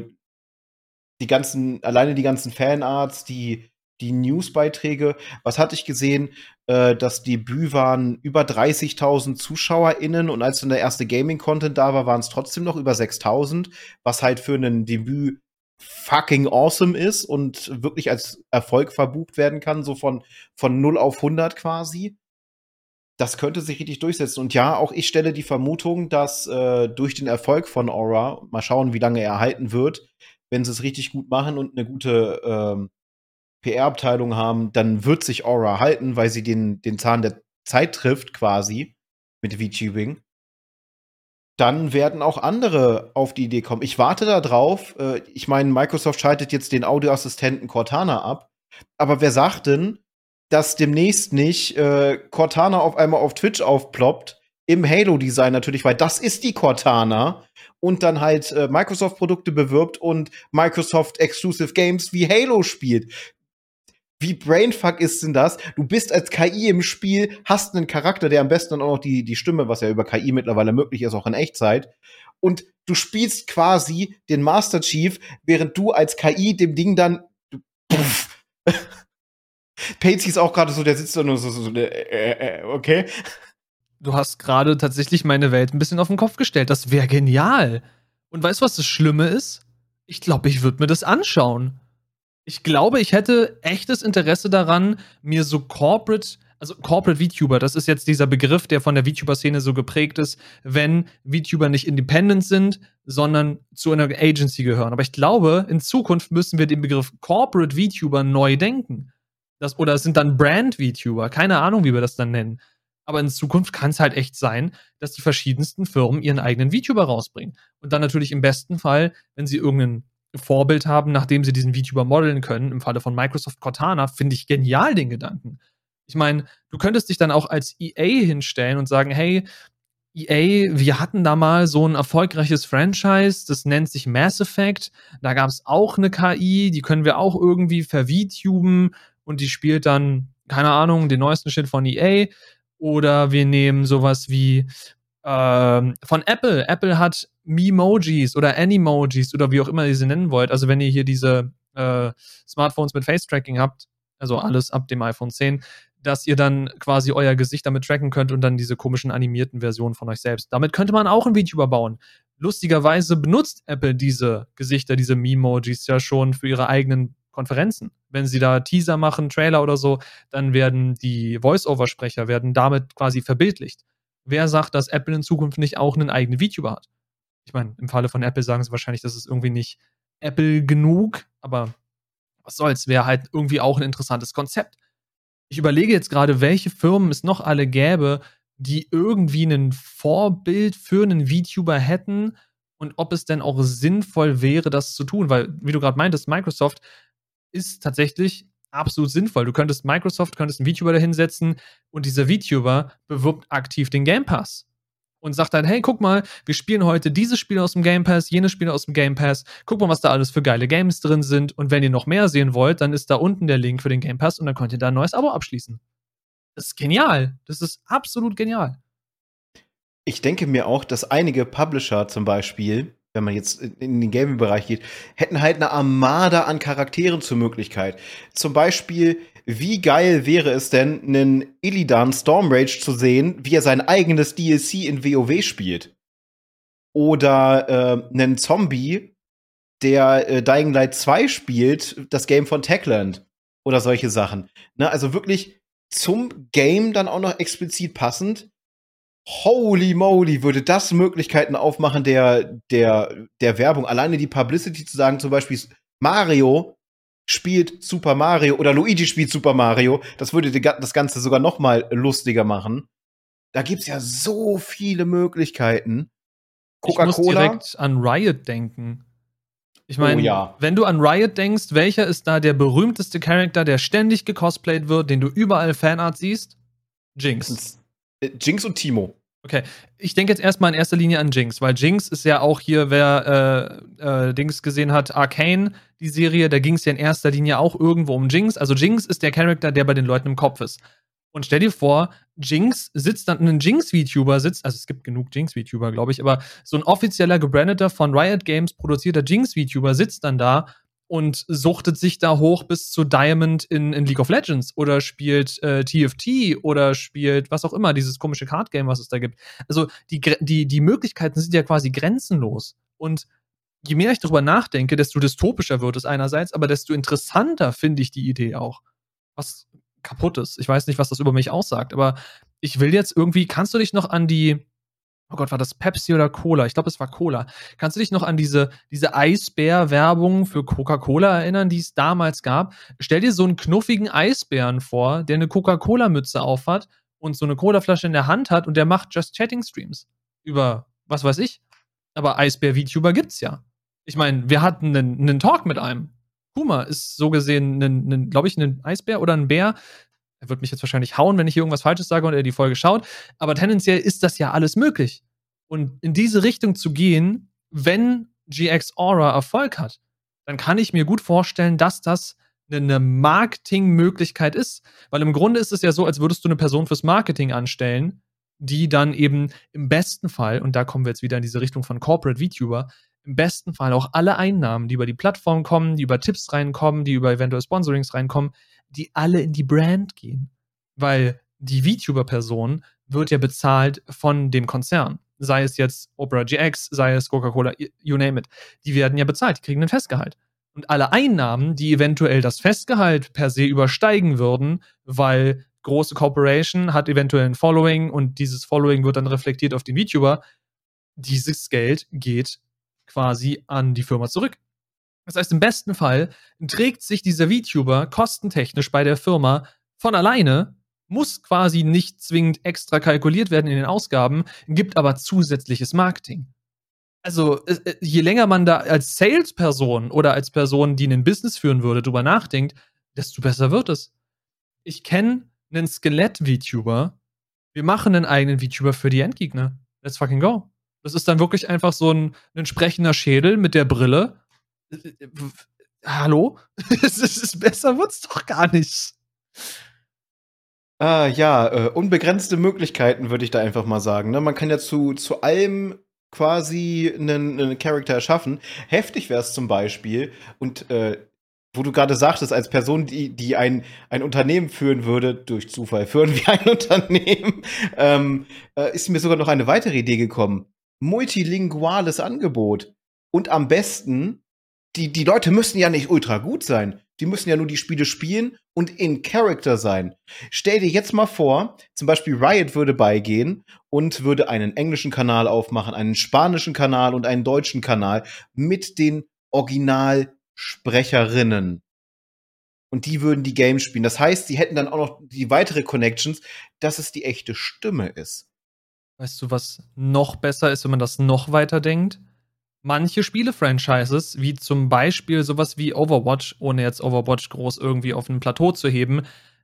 die ganzen, alleine die ganzen Fanarts, die, die Newsbeiträge. Was hatte ich gesehen? Äh, das Debüt waren über 30.000 ZuschauerInnen und als dann der erste Gaming-Content da war, waren es trotzdem noch über 6.000, was halt für ein Debüt fucking awesome ist und wirklich als Erfolg verbucht werden kann, so von, von 0 auf 100 quasi. Das könnte sich richtig durchsetzen. Und ja, auch ich stelle die Vermutung, dass äh, durch den Erfolg von Aura, mal schauen, wie lange er halten wird, wenn sie es richtig gut machen und eine gute ähm, PR-Abteilung haben, dann wird sich Aura halten, weil sie den, den Zahn der Zeit trifft, quasi, mit VTubing. Dann werden auch andere auf die Idee kommen. Ich warte da drauf. Äh, ich meine, Microsoft schaltet jetzt den Audioassistenten Cortana ab. Aber wer sagt denn, dass demnächst nicht äh, Cortana auf einmal auf Twitch aufploppt? Im Halo-Design natürlich, weil das ist die Cortana und dann halt äh, Microsoft-Produkte bewirbt und Microsoft Exclusive Games wie Halo spielt. Wie Brainfuck ist denn das? Du bist als KI im Spiel, hast einen Charakter, der am besten dann auch noch die, die Stimme, was ja über KI mittlerweile möglich ist, auch in Echtzeit. Und du spielst quasi den Master Chief, während du als KI dem Ding dann. Puff. Patsy ist auch gerade so, der sitzt da nur so, so, so äh, äh, okay. Du hast gerade tatsächlich meine Welt ein bisschen auf den Kopf gestellt. Das wäre genial. Und weißt du, was das Schlimme ist? Ich glaube, ich würde mir das anschauen. Ich glaube, ich hätte echtes Interesse daran, mir so Corporate, also Corporate VTuber, das ist jetzt dieser Begriff, der von der VTuber-Szene so geprägt ist, wenn VTuber nicht independent sind, sondern zu einer Agency gehören. Aber ich glaube, in Zukunft müssen wir den Begriff Corporate VTuber neu denken. Das, oder es sind dann Brand VTuber, keine Ahnung, wie wir das dann nennen. Aber in Zukunft kann es halt echt sein, dass die verschiedensten Firmen ihren eigenen VTuber rausbringen. Und dann natürlich im besten Fall, wenn sie irgendeinen Vorbild haben, nachdem sie diesen VTuber modeln können. Im Falle von Microsoft Cortana finde ich genial den Gedanken. Ich meine, du könntest dich dann auch als EA hinstellen und sagen, hey, EA, wir hatten da mal so ein erfolgreiches Franchise, das nennt sich Mass Effect. Da gab es auch eine KI, die können wir auch irgendwie verVTuben und die spielt dann, keine Ahnung, den neuesten Shit von EA. Oder wir nehmen sowas wie ähm, von Apple. Apple hat Memojis oder Animojis oder wie auch immer ihr sie nennen wollt. Also wenn ihr hier diese äh, Smartphones mit Face-Tracking habt, also alles ab dem iPhone 10, dass ihr dann quasi euer Gesicht damit tracken könnt und dann diese komischen animierten Versionen von euch selbst. Damit könnte man auch ein Video überbauen. Lustigerweise benutzt Apple diese Gesichter, diese Memojis ja schon für ihre eigenen Konferenzen. Wenn sie da Teaser machen, Trailer oder so, dann werden die Voice-Over-Sprecher werden damit quasi verbildlicht. Wer sagt, dass Apple in Zukunft nicht auch einen eigenen VTuber hat? Ich meine, im Falle von Apple sagen sie wahrscheinlich, das ist irgendwie nicht Apple genug, aber was soll's, wäre halt irgendwie auch ein interessantes Konzept. Ich überlege jetzt gerade, welche Firmen es noch alle gäbe, die irgendwie ein Vorbild für einen VTuber hätten und ob es denn auch sinnvoll wäre, das zu tun, weil, wie du gerade meintest, Microsoft ist tatsächlich absolut sinnvoll. Du könntest Microsoft, könntest einen VTuber da hinsetzen und dieser VTuber bewirbt aktiv den Game Pass und sagt dann, hey, guck mal, wir spielen heute dieses Spiel aus dem Game Pass, jenes Spiel aus dem Game Pass, guck mal, was da alles für geile Games drin sind und wenn ihr noch mehr sehen wollt, dann ist da unten der Link für den Game Pass und dann könnt ihr da ein neues Abo abschließen. Das ist genial. Das ist absolut genial. Ich denke mir auch, dass einige Publisher zum Beispiel wenn man jetzt in den Gaming-Bereich geht, hätten halt eine Armada an Charakteren zur Möglichkeit. Zum Beispiel, wie geil wäre es denn, einen Illidan Stormrage zu sehen, wie er sein eigenes DLC in WoW spielt? Oder äh, einen Zombie, der äh, Dying Light 2 spielt, das Game von Techland. Oder solche Sachen. Ne? Also wirklich zum Game dann auch noch explizit passend holy moly, würde das Möglichkeiten aufmachen der, der, der Werbung. Alleine die Publicity zu sagen, zum Beispiel Mario spielt Super Mario oder Luigi spielt Super Mario, das würde das Ganze sogar noch mal lustiger machen. Da gibt's ja so viele Möglichkeiten. Coca-Cola. Ich muss direkt an Riot denken. Ich meine, oh, ja. wenn du an Riot denkst, welcher ist da der berühmteste Charakter, der ständig gecosplayt wird, den du überall Fanart siehst? Jinx. Äh, Jinx und Timo. Okay, ich denke jetzt erstmal in erster Linie an Jinx, weil Jinx ist ja auch hier, wer äh, äh, Dings gesehen hat, Arcane, die Serie, da ging es ja in erster Linie auch irgendwo um Jinx. Also Jinx ist der Charakter, der bei den Leuten im Kopf ist. Und stell dir vor, Jinx sitzt dann, ein Jinx-VTuber sitzt, also es gibt genug Jinx-VTuber, glaube ich, aber so ein offizieller, gebrandeter, von Riot Games produzierter Jinx-VTuber sitzt dann da und suchtet sich da hoch bis zu Diamond in, in League of Legends oder spielt äh, TFT oder spielt was auch immer, dieses komische Card-Game, was es da gibt. Also die, die, die Möglichkeiten sind ja quasi grenzenlos. Und je mehr ich darüber nachdenke, desto dystopischer wird es einerseits, aber desto interessanter finde ich die Idee auch. Was kaputt ist. Ich weiß nicht, was das über mich aussagt, aber ich will jetzt irgendwie, kannst du dich noch an die, oh Gott, war das Pepsi oder Cola? Ich glaube, es war Cola. Kannst du dich noch an diese, diese Eisbär-Werbung für Coca-Cola erinnern, die es damals gab? Stell dir so einen knuffigen Eisbären vor, der eine Coca-Cola-Mütze aufhat und so eine Cola-Flasche in der Hand hat und der macht Just Chatting-Streams. Über, was weiß ich. Aber Eisbär-VTuber gibt's ja. Ich meine, wir hatten einen, einen Talk mit einem. Puma ist so gesehen, glaube ich, ein Eisbär oder ein Bär. Er wird mich jetzt wahrscheinlich hauen, wenn ich hier irgendwas Falsches sage und er die Folge schaut. Aber tendenziell ist das ja alles möglich. Und in diese Richtung zu gehen, wenn GX Aura Erfolg hat, dann kann ich mir gut vorstellen, dass das eine Marketingmöglichkeit ist. Weil im Grunde ist es ja so, als würdest du eine Person fürs Marketing anstellen, die dann eben im besten Fall, und da kommen wir jetzt wieder in diese Richtung von Corporate VTuber, im besten Fall auch alle Einnahmen, die über die Plattform kommen, die über Tipps reinkommen, die über eventuell Sponsorings reinkommen, die alle in die Brand gehen. Weil die VTuber-Person wird ja bezahlt von dem Konzern. Sei es jetzt Opera GX, sei es Coca-Cola, you name it. Die werden ja bezahlt, die kriegen ein Festgehalt. Und alle Einnahmen, die eventuell das Festgehalt per se übersteigen würden, weil große Corporation hat eventuell ein Following und dieses Following wird dann reflektiert auf den VTuber, dieses Geld geht quasi an die Firma zurück. Das heißt, im besten Fall trägt sich dieser VTuber kostentechnisch bei der Firma von alleine, muss quasi nicht zwingend extra kalkuliert werden in den Ausgaben, gibt aber zusätzliches Marketing. Also, äh, je länger man da als Salesperson oder als Person, die ein Business führen würde, drüber nachdenkt, desto besser wird es. Ich kenne einen Skelett-VTuber. Wir machen einen eigenen VTuber für die Endgegner. Let's fucking go. Das ist dann wirklich einfach so ein, ein entsprechender Schädel mit der Brille. Hallo? es ist, besser wird's doch gar nicht. Ah, ja, äh, unbegrenzte Möglichkeiten, würde ich da einfach mal sagen. Ne? Man kann ja zu, zu allem quasi einen, einen Charakter erschaffen. Heftig wäre es zum Beispiel, und äh, wo du gerade sagtest, als Person, die, die ein, ein Unternehmen führen würde, durch Zufall führen wir ein Unternehmen, ähm, äh, ist mir sogar noch eine weitere Idee gekommen multilinguales Angebot. Und am besten, die, die Leute müssen ja nicht ultra gut sein. Die müssen ja nur die Spiele spielen und in Character sein. Stell dir jetzt mal vor, zum Beispiel Riot würde beigehen und würde einen englischen Kanal aufmachen, einen spanischen Kanal und einen deutschen Kanal mit den Originalsprecherinnen. Und die würden die Games spielen. Das heißt, sie hätten dann auch noch die weitere Connections, dass es die echte Stimme ist. Weißt du, was noch besser ist, wenn man das noch weiter denkt? Manche Spiele-Franchises, wie zum Beispiel sowas wie Overwatch, ohne jetzt Overwatch groß irgendwie auf ein Plateau zu heben,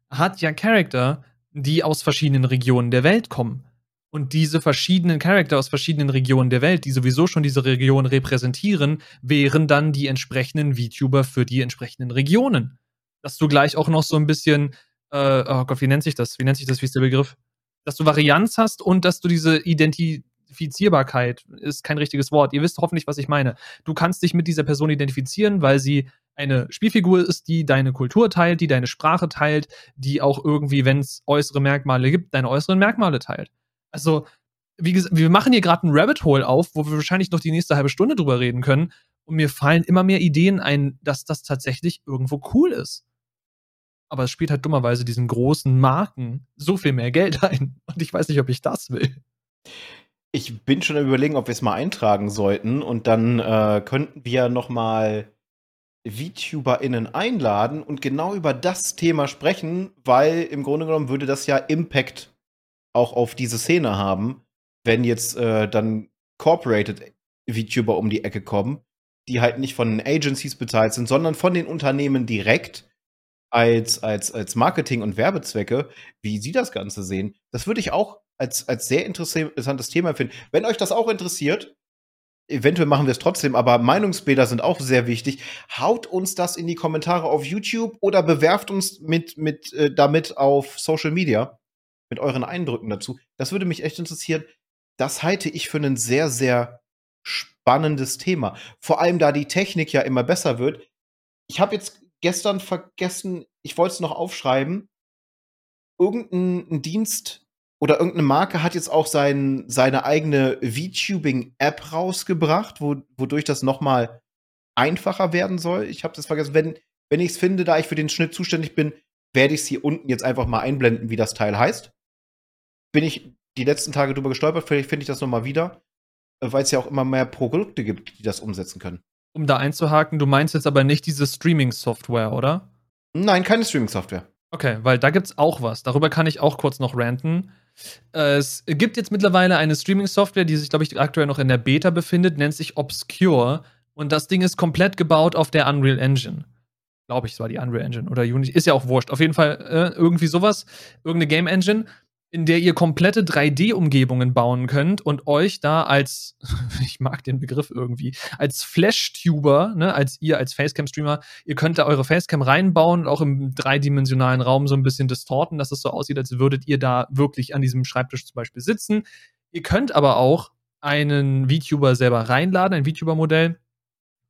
hat ja Charakter, die aus verschiedenen Regionen der Welt kommen. Und diese verschiedenen Charakter aus verschiedenen Regionen der Welt, die sowieso schon diese Region repräsentieren, wären dann die entsprechenden VTuber für die entsprechenden Regionen. Dass du gleich auch noch so ein bisschen, äh, oh Gott, wie nennt sich das? Wie nennt sich das? Wie ist der Begriff? dass du Varianz hast und dass du diese Identifizierbarkeit ist kein richtiges Wort. Ihr wisst hoffentlich, was ich meine. Du kannst dich mit dieser Person identifizieren, weil sie eine Spielfigur ist, die deine Kultur teilt, die deine Sprache teilt, die auch irgendwie, wenn es äußere Merkmale gibt, deine äußeren Merkmale teilt. Also, wie gesagt, wir machen hier gerade ein Rabbit Hole auf, wo wir wahrscheinlich noch die nächste halbe Stunde drüber reden können. Und mir fallen immer mehr Ideen ein, dass das tatsächlich irgendwo cool ist aber es spielt halt dummerweise diesen großen Marken so viel mehr Geld ein. Und ich weiß nicht, ob ich das will. Ich bin schon am überlegen, ob wir es mal eintragen sollten und dann äh, könnten wir noch mal VTuberInnen einladen und genau über das Thema sprechen, weil im Grunde genommen würde das ja Impact auch auf diese Szene haben, wenn jetzt äh, dann Corporated VTuber um die Ecke kommen, die halt nicht von den Agencies bezahlt sind, sondern von den Unternehmen direkt als, als, als Marketing- und Werbezwecke, wie Sie das Ganze sehen. Das würde ich auch als, als sehr interessantes Thema finden. Wenn euch das auch interessiert, eventuell machen wir es trotzdem, aber Meinungsbilder sind auch sehr wichtig. Haut uns das in die Kommentare auf YouTube oder bewerft uns mit, mit, äh, damit auf Social Media mit euren Eindrücken dazu. Das würde mich echt interessieren. Das halte ich für ein sehr, sehr spannendes Thema. Vor allem, da die Technik ja immer besser wird. Ich habe jetzt gestern vergessen, ich wollte es noch aufschreiben. Irgendein Dienst oder irgendeine Marke hat jetzt auch sein, seine eigene VTubing-App rausgebracht, wo, wodurch das noch mal einfacher werden soll. Ich habe das vergessen. Wenn, wenn ich es finde, da ich für den Schnitt zuständig bin, werde ich es hier unten jetzt einfach mal einblenden, wie das Teil heißt. Bin ich die letzten Tage drüber gestolpert, vielleicht finde ich das noch mal wieder, weil es ja auch immer mehr Produkte gibt, die das umsetzen können. Um da einzuhaken, du meinst jetzt aber nicht diese Streaming-Software, oder? Nein, keine Streaming-Software. Okay, weil da gibt's auch was. Darüber kann ich auch kurz noch ranten. Es gibt jetzt mittlerweile eine Streaming-Software, die sich, glaube ich, aktuell noch in der Beta befindet, nennt sich Obscure. Und das Ding ist komplett gebaut auf der Unreal Engine. Glaube ich, es war die Unreal Engine oder Unity. Ist ja auch wurscht. Auf jeden Fall äh, irgendwie sowas. Irgendeine Game Engine in der ihr komplette 3D-Umgebungen bauen könnt und euch da als, ich mag den Begriff irgendwie, als Flash-Tuber, ne, als ihr als Facecam-Streamer, ihr könnt da eure Facecam reinbauen und auch im dreidimensionalen Raum so ein bisschen distorten, dass es so aussieht, als würdet ihr da wirklich an diesem Schreibtisch zum Beispiel sitzen. Ihr könnt aber auch einen VTuber selber reinladen, ein VTuber-Modell.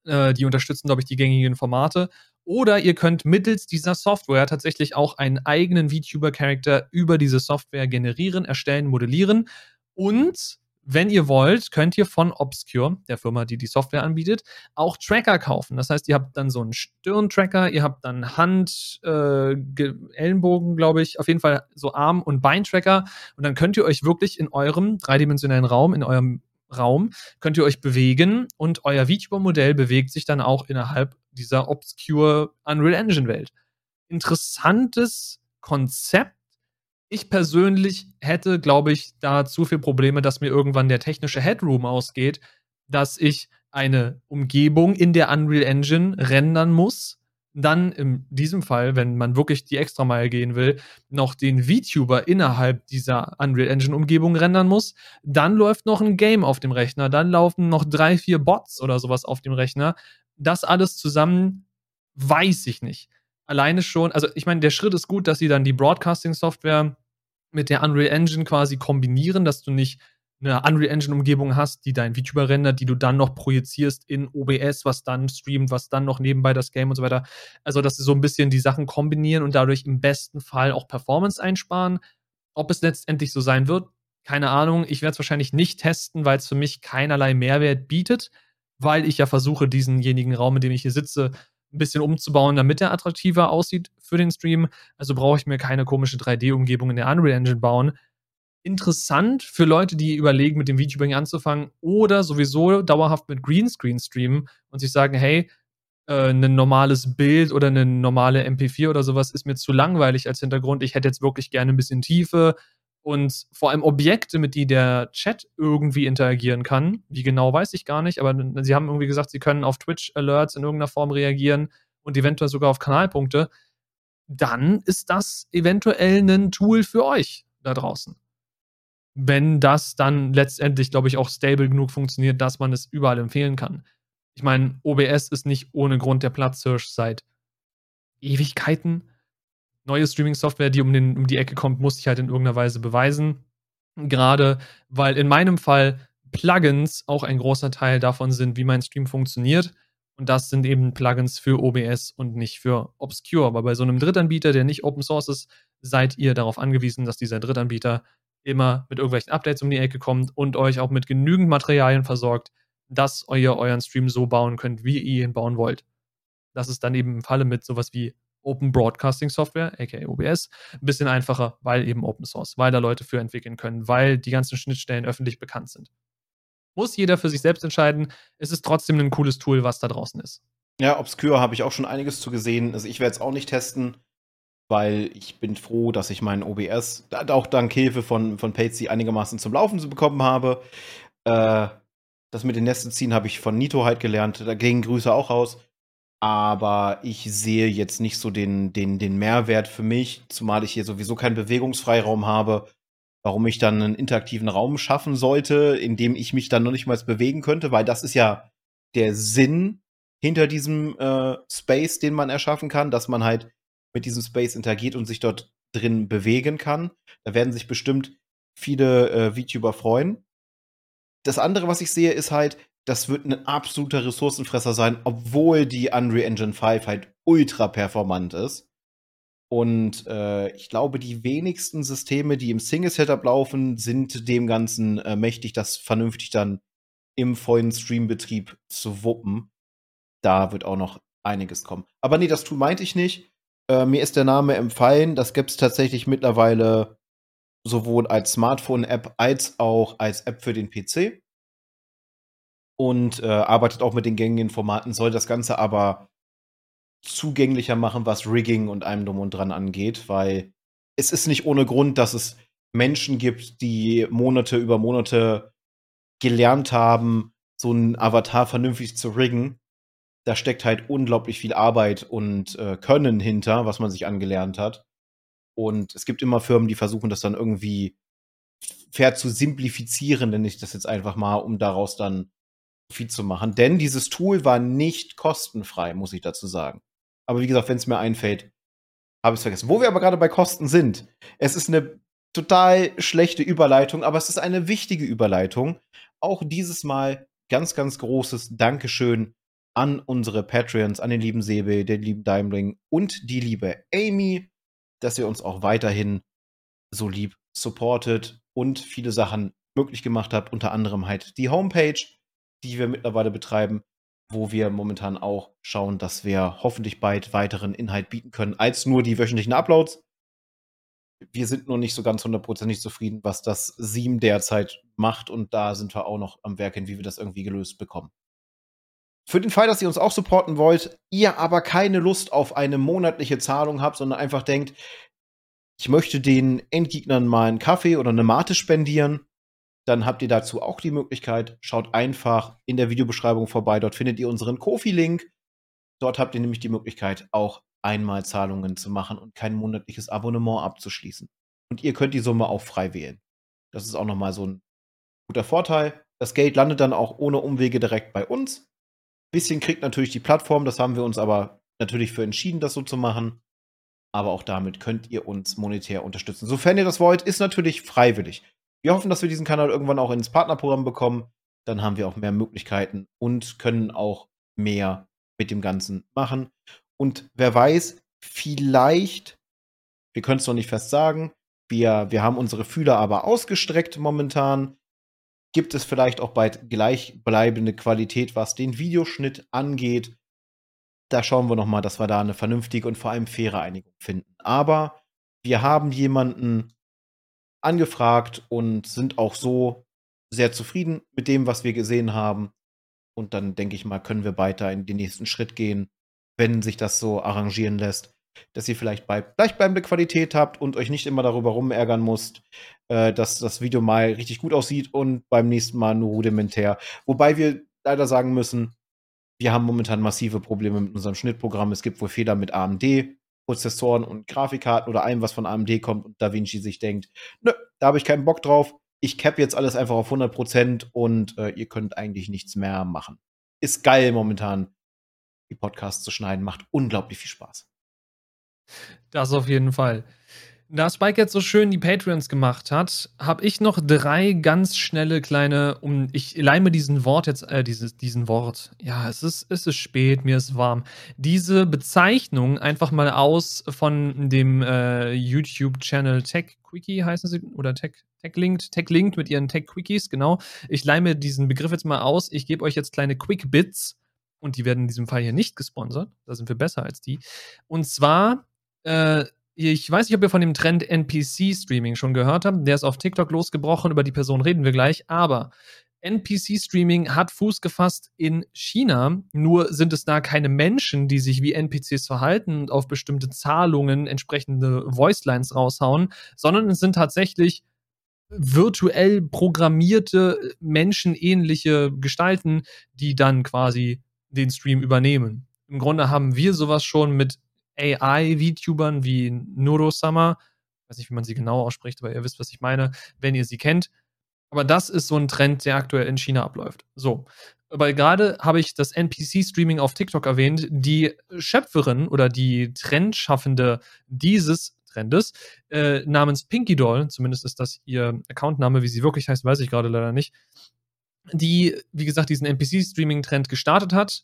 Äh, die unterstützen, glaube ich, die gängigen Formate. Oder ihr könnt mittels dieser Software tatsächlich auch einen eigenen VTuber-Charakter über diese Software generieren, erstellen, modellieren. Und wenn ihr wollt, könnt ihr von Obscure, der Firma, die die Software anbietet, auch Tracker kaufen. Das heißt, ihr habt dann so einen Stirn-Tracker, ihr habt dann Hand, äh, Ellenbogen, glaube ich, auf jeden Fall so Arm- und Beintracker. Und dann könnt ihr euch wirklich in eurem dreidimensionalen Raum, in eurem Raum, könnt ihr euch bewegen und euer VTuber-Modell bewegt sich dann auch innerhalb dieser obscure Unreal Engine Welt. Interessantes Konzept. Ich persönlich hätte, glaube ich, da zu viele Probleme, dass mir irgendwann der technische Headroom ausgeht, dass ich eine Umgebung in der Unreal Engine rendern muss, dann in diesem Fall, wenn man wirklich die Extrameile gehen will, noch den VTuber innerhalb dieser Unreal Engine Umgebung rendern muss, dann läuft noch ein Game auf dem Rechner, dann laufen noch drei, vier Bots oder sowas auf dem Rechner. Das alles zusammen weiß ich nicht. Alleine schon, also ich meine, der Schritt ist gut, dass sie dann die Broadcasting Software mit der Unreal Engine quasi kombinieren, dass du nicht eine Unreal Engine Umgebung hast, die dein VTuber rendert, die du dann noch projizierst in OBS, was dann streamt, was dann noch nebenbei das Game und so weiter. Also, dass sie so ein bisschen die Sachen kombinieren und dadurch im besten Fall auch Performance einsparen. Ob es letztendlich so sein wird, keine Ahnung. Ich werde es wahrscheinlich nicht testen, weil es für mich keinerlei Mehrwert bietet, weil ich ja versuche, diesenjenigen Raum, in dem ich hier sitze, ein bisschen umzubauen, damit er attraktiver aussieht für den Stream. Also brauche ich mir keine komische 3D-Umgebung in der Unreal Engine bauen interessant für Leute, die überlegen, mit dem VTubing anzufangen oder sowieso dauerhaft mit Greenscreen streamen und sich sagen, hey, äh, ein normales Bild oder eine normale MP4 oder sowas ist mir zu langweilig als Hintergrund. Ich hätte jetzt wirklich gerne ein bisschen Tiefe und vor allem Objekte, mit die der Chat irgendwie interagieren kann. Wie genau weiß ich gar nicht, aber sie haben irgendwie gesagt, sie können auf Twitch-Alerts in irgendeiner Form reagieren und eventuell sogar auf Kanalpunkte. Dann ist das eventuell ein Tool für euch da draußen wenn das dann letztendlich, glaube ich, auch stable genug funktioniert, dass man es überall empfehlen kann. Ich meine, OBS ist nicht ohne Grund der Platzhirsch seit Ewigkeiten. Neue Streaming-Software, die um, den, um die Ecke kommt, muss ich halt in irgendeiner Weise beweisen. Gerade weil in meinem Fall Plugins auch ein großer Teil davon sind, wie mein Stream funktioniert. Und das sind eben Plugins für OBS und nicht für Obscure. Aber bei so einem Drittanbieter, der nicht Open Source ist, seid ihr darauf angewiesen, dass dieser Drittanbieter immer mit irgendwelchen Updates um die Ecke kommt und euch auch mit genügend Materialien versorgt, dass ihr euren Stream so bauen könnt, wie ihr ihn bauen wollt. Das ist dann eben im Falle mit sowas wie Open Broadcasting Software, aka OBS, ein bisschen einfacher, weil eben Open Source, weil da Leute für entwickeln können, weil die ganzen Schnittstellen öffentlich bekannt sind. Muss jeder für sich selbst entscheiden. Es ist trotzdem ein cooles Tool, was da draußen ist. Ja, Obscure habe ich auch schon einiges zu gesehen. Also ich werde es auch nicht testen weil ich bin froh, dass ich meinen OBS auch dank Hilfe von, von Patsy einigermaßen zum Laufen bekommen habe. Äh, das mit den Nesten ziehen habe ich von Nito halt gelernt. Dagegen Grüße auch raus. Aber ich sehe jetzt nicht so den, den, den Mehrwert für mich, zumal ich hier sowieso keinen Bewegungsfreiraum habe, warum ich dann einen interaktiven Raum schaffen sollte, in dem ich mich dann noch nicht mal bewegen könnte, weil das ist ja der Sinn hinter diesem äh, Space, den man erschaffen kann, dass man halt mit diesem Space interagiert und sich dort drin bewegen kann. Da werden sich bestimmt viele äh, VTuber freuen. Das andere, was ich sehe, ist halt, das wird ein absoluter Ressourcenfresser sein, obwohl die Unreal Engine 5 halt ultra performant ist. Und äh, ich glaube, die wenigsten Systeme, die im Single-Setup laufen, sind dem Ganzen äh, mächtig, das vernünftig dann im vollen Streambetrieb zu wuppen. Da wird auch noch einiges kommen. Aber nee, das Tool meinte ich nicht. Äh, mir ist der Name empfallen. Das gibt es tatsächlich mittlerweile sowohl als Smartphone-App als auch als App für den PC. Und äh, arbeitet auch mit den gängigen Formaten, soll das Ganze aber zugänglicher machen, was Rigging und allem drum und dran angeht, weil es ist nicht ohne Grund, dass es Menschen gibt, die Monate über Monate gelernt haben, so einen Avatar vernünftig zu riggen. Da steckt halt unglaublich viel Arbeit und äh, Können hinter, was man sich angelernt hat. Und es gibt immer Firmen, die versuchen, das dann irgendwie fair zu simplifizieren, nenne ich das jetzt einfach mal, um daraus dann viel zu machen. Denn dieses Tool war nicht kostenfrei, muss ich dazu sagen. Aber wie gesagt, wenn es mir einfällt, habe ich es vergessen. Wo wir aber gerade bei Kosten sind, es ist eine total schlechte Überleitung, aber es ist eine wichtige Überleitung. Auch dieses Mal ganz, ganz großes Dankeschön an unsere Patreons, an den lieben Sebe, den lieben Daimling und die liebe Amy dass ihr uns auch weiterhin so lieb supportet und viele Sachen möglich gemacht habt, unter anderem halt die Homepage, die wir mittlerweile betreiben, wo wir momentan auch schauen, dass wir hoffentlich bald weiteren Inhalt bieten können als nur die wöchentlichen Uploads. Wir sind nur nicht so ganz hundertprozentig zufrieden, was das Seam derzeit macht und da sind wir auch noch am Werken, wie wir das irgendwie gelöst bekommen. Für den Fall, dass ihr uns auch supporten wollt, ihr aber keine Lust auf eine monatliche Zahlung habt, sondern einfach denkt, ich möchte den Endgegnern mal einen Kaffee oder eine Mate spendieren, dann habt ihr dazu auch die Möglichkeit. Schaut einfach in der Videobeschreibung vorbei. Dort findet ihr unseren Kofi-Link. Dort habt ihr nämlich die Möglichkeit, auch einmal Zahlungen zu machen und kein monatliches Abonnement abzuschließen. Und ihr könnt die Summe auch frei wählen. Das ist auch nochmal so ein guter Vorteil. Das Geld landet dann auch ohne Umwege direkt bei uns. Bisschen kriegt natürlich die Plattform, das haben wir uns aber natürlich für entschieden, das so zu machen. Aber auch damit könnt ihr uns monetär unterstützen. Sofern ihr das wollt, ist natürlich freiwillig. Wir hoffen, dass wir diesen Kanal irgendwann auch ins Partnerprogramm bekommen. Dann haben wir auch mehr Möglichkeiten und können auch mehr mit dem Ganzen machen. Und wer weiß, vielleicht, wir können es noch nicht fest sagen, wir, wir haben unsere Fühler aber ausgestreckt momentan gibt es vielleicht auch bald gleichbleibende Qualität, was den Videoschnitt angeht. Da schauen wir noch mal, dass wir da eine vernünftige und vor allem faire Einigung finden. Aber wir haben jemanden angefragt und sind auch so sehr zufrieden mit dem, was wir gesehen haben. Und dann denke ich mal, können wir weiter in den nächsten Schritt gehen, wenn sich das so arrangieren lässt dass ihr vielleicht bei gleichbleibende Qualität habt und euch nicht immer darüber rumärgern müsst, äh, dass das Video mal richtig gut aussieht und beim nächsten Mal nur rudimentär. Wobei wir leider sagen müssen, wir haben momentan massive Probleme mit unserem Schnittprogramm. Es gibt wohl Fehler mit AMD. Prozessoren und Grafikkarten oder allem, was von AMD kommt und DaVinci sich denkt, nö, da habe ich keinen Bock drauf. Ich cap jetzt alles einfach auf 100% und äh, ihr könnt eigentlich nichts mehr machen. Ist geil momentan, die Podcasts zu schneiden, macht unglaublich viel Spaß. Das auf jeden Fall. Da Spike jetzt so schön die Patreons gemacht hat, habe ich noch drei ganz schnelle kleine, um ich leime diesen Wort jetzt, äh, dieses, diesen Wort. Ja, es ist, es ist spät, mir ist warm. Diese Bezeichnung einfach mal aus von dem äh, YouTube-Channel Tech Quickie heißen sie, oder Tech, Tech Linked, Tech Linked mit ihren Tech Quickies, genau. Ich leime diesen Begriff jetzt mal aus. Ich gebe euch jetzt kleine Quick Bits und die werden in diesem Fall hier nicht gesponsert. Da sind wir besser als die. Und zwar äh, ich weiß nicht, ob ihr von dem Trend NPC-Streaming schon gehört habt. Der ist auf TikTok losgebrochen. Über die Person reden wir gleich. Aber NPC-Streaming hat Fuß gefasst in China. Nur sind es da keine Menschen, die sich wie NPCs verhalten und auf bestimmte Zahlungen entsprechende Voicelines raushauen, sondern es sind tatsächlich virtuell programmierte, menschenähnliche Gestalten, die dann quasi den Stream übernehmen. Im Grunde haben wir sowas schon mit AI-VTubern wie Nurosama. Ich weiß nicht, wie man sie genau ausspricht, aber ihr wisst, was ich meine, wenn ihr sie kennt. Aber das ist so ein Trend, der aktuell in China abläuft. So. Aber gerade habe ich das NPC-Streaming auf TikTok erwähnt. Die Schöpferin oder die Trendschaffende dieses Trendes äh, namens Pinky Doll, zumindest ist das ihr Accountname, wie sie wirklich heißt, weiß ich gerade leider nicht, die, wie gesagt, diesen NPC-Streaming-Trend gestartet hat,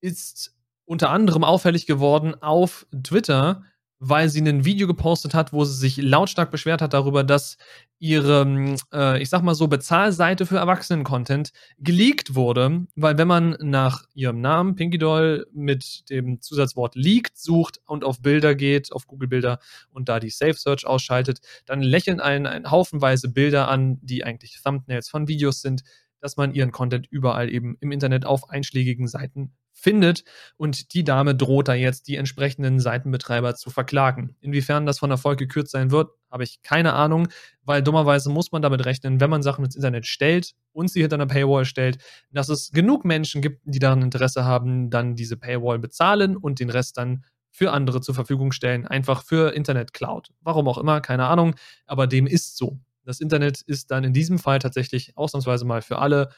ist unter anderem auffällig geworden auf Twitter weil sie ein Video gepostet hat, wo sie sich lautstark beschwert hat darüber, dass ihre, äh, ich sag mal so, Bezahlseite für Erwachsenen-Content geleakt wurde. Weil wenn man nach ihrem Namen Pinky Doll mit dem Zusatzwort leaked sucht und auf Bilder geht, auf Google Bilder und da die Safe Search ausschaltet, dann lächeln einen, einen haufenweise Bilder an, die eigentlich Thumbnails von Videos sind, dass man ihren Content überall eben im Internet auf einschlägigen Seiten findet und die Dame droht da jetzt die entsprechenden Seitenbetreiber zu verklagen. Inwiefern das von Erfolg gekürzt sein wird, habe ich keine Ahnung, weil dummerweise muss man damit rechnen, wenn man Sachen ins Internet stellt und sie hinter einer Paywall stellt, dass es genug Menschen gibt, die daran Interesse haben, dann diese Paywall bezahlen und den Rest dann für andere zur Verfügung stellen, einfach für Internet Cloud. Warum auch immer, keine Ahnung, aber dem ist so. Das Internet ist dann in diesem Fall tatsächlich ausnahmsweise mal für alle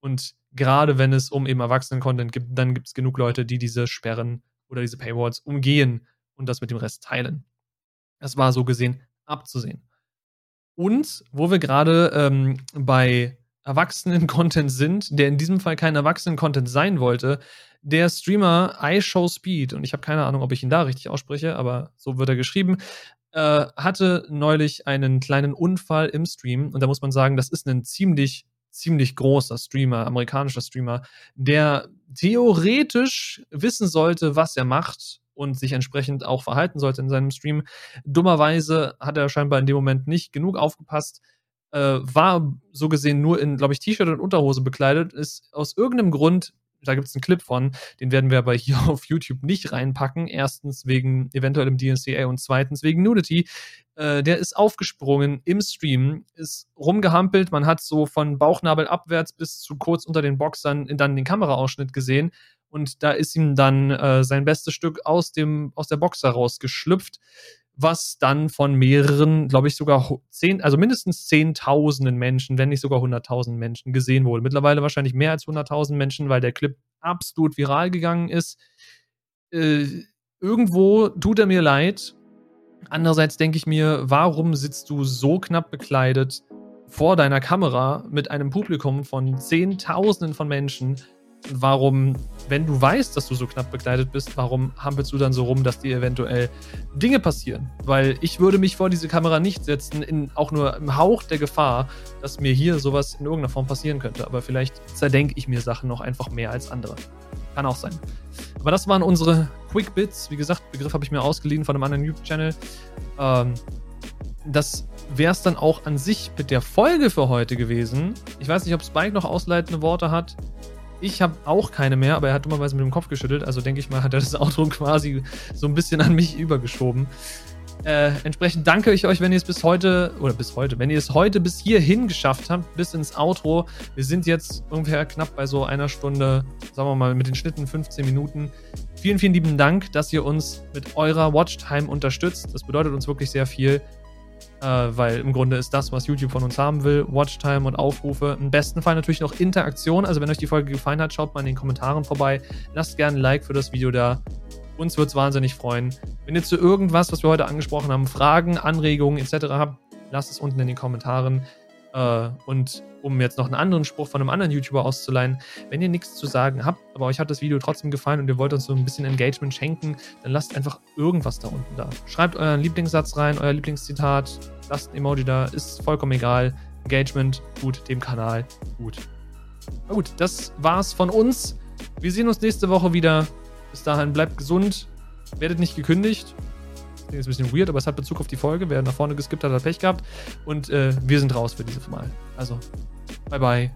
und gerade wenn es um eben Erwachsenen-Content gibt, dann gibt es genug Leute, die diese Sperren oder diese Paywalls umgehen und das mit dem Rest teilen. Das war so gesehen abzusehen. Und wo wir gerade ähm, bei Erwachsenen-Content sind, der in diesem Fall kein Erwachsenen-Content sein wollte, der Streamer iShowSpeed, und ich habe keine Ahnung, ob ich ihn da richtig ausspreche, aber so wird er geschrieben, äh, hatte neulich einen kleinen Unfall im Stream. Und da muss man sagen, das ist ein ziemlich ziemlich großer Streamer, amerikanischer Streamer, der theoretisch wissen sollte, was er macht und sich entsprechend auch verhalten sollte in seinem Stream. Dummerweise hat er scheinbar in dem Moment nicht genug aufgepasst, äh, war so gesehen nur in, glaube ich, T-Shirt und Unterhose bekleidet, ist aus irgendeinem Grund da gibt es einen Clip von, den werden wir aber hier auf YouTube nicht reinpacken. Erstens wegen eventuellem DNCA und zweitens wegen Nudity. Äh, der ist aufgesprungen im Stream, ist rumgehampelt. Man hat so von Bauchnabel abwärts bis zu kurz unter den Boxern dann den Kameraausschnitt gesehen. Und da ist ihm dann äh, sein bestes Stück aus, dem, aus der Box herausgeschlüpft was dann von mehreren, glaube ich, sogar zehn, also mindestens zehntausenden Menschen, wenn nicht sogar hunderttausend Menschen gesehen wurde. Mittlerweile wahrscheinlich mehr als hunderttausend Menschen, weil der Clip absolut viral gegangen ist. Äh, irgendwo tut er mir leid. Andererseits denke ich mir, warum sitzt du so knapp bekleidet vor deiner Kamera mit einem Publikum von Zehntausenden von Menschen? Warum, wenn du weißt, dass du so knapp bekleidet bist, warum hampelst du dann so rum, dass dir eventuell Dinge passieren? Weil ich würde mich vor diese Kamera nicht setzen, in auch nur im Hauch der Gefahr, dass mir hier sowas in irgendeiner Form passieren könnte. Aber vielleicht zerdenke ich mir Sachen noch einfach mehr als andere. Kann auch sein. Aber das waren unsere Quick Bits. Wie gesagt, Begriff habe ich mir ausgeliehen von einem anderen YouTube-Channel. Ähm, das wäre es dann auch an sich mit der Folge für heute gewesen. Ich weiß nicht, ob Spike noch ausleitende Worte hat. Ich habe auch keine mehr, aber er hat dummerweise mit dem Kopf geschüttelt. Also denke ich mal, hat er das Outro quasi so ein bisschen an mich übergeschoben. Äh, entsprechend danke ich euch, wenn ihr es bis heute, oder bis heute, wenn ihr es heute bis hierhin geschafft habt, bis ins Outro. Wir sind jetzt ungefähr knapp bei so einer Stunde, sagen wir mal, mit den Schnitten 15 Minuten. Vielen, vielen lieben Dank, dass ihr uns mit eurer Watchtime unterstützt. Das bedeutet uns wirklich sehr viel. Äh, weil im Grunde ist das, was YouTube von uns haben will, Watchtime und Aufrufe. Im besten Fall natürlich noch Interaktion. Also wenn euch die Folge gefallen hat, schaut mal in den Kommentaren vorbei. Lasst gerne ein Like für das Video da. Uns wird es wahnsinnig freuen. Wenn ihr zu irgendwas, was wir heute angesprochen haben, Fragen, Anregungen etc. habt, lasst es unten in den Kommentaren. Äh, und um jetzt noch einen anderen Spruch von einem anderen YouTuber auszuleihen, wenn ihr nichts zu sagen habt, aber euch hat das Video trotzdem gefallen und ihr wollt uns so ein bisschen Engagement schenken, dann lasst einfach irgendwas da unten da. Schreibt euren Lieblingssatz rein, euer Lieblingszitat, lasst ein Emoji da, ist vollkommen egal. Engagement gut, dem Kanal gut. Na gut, das war's von uns. Wir sehen uns nächste Woche wieder. Bis dahin bleibt gesund, werdet nicht gekündigt ist ein bisschen weird, aber es hat Bezug auf die Folge. Wer nach vorne geskippt hat, hat Pech gehabt. Und äh, wir sind raus für dieses Mal. Also, bye bye.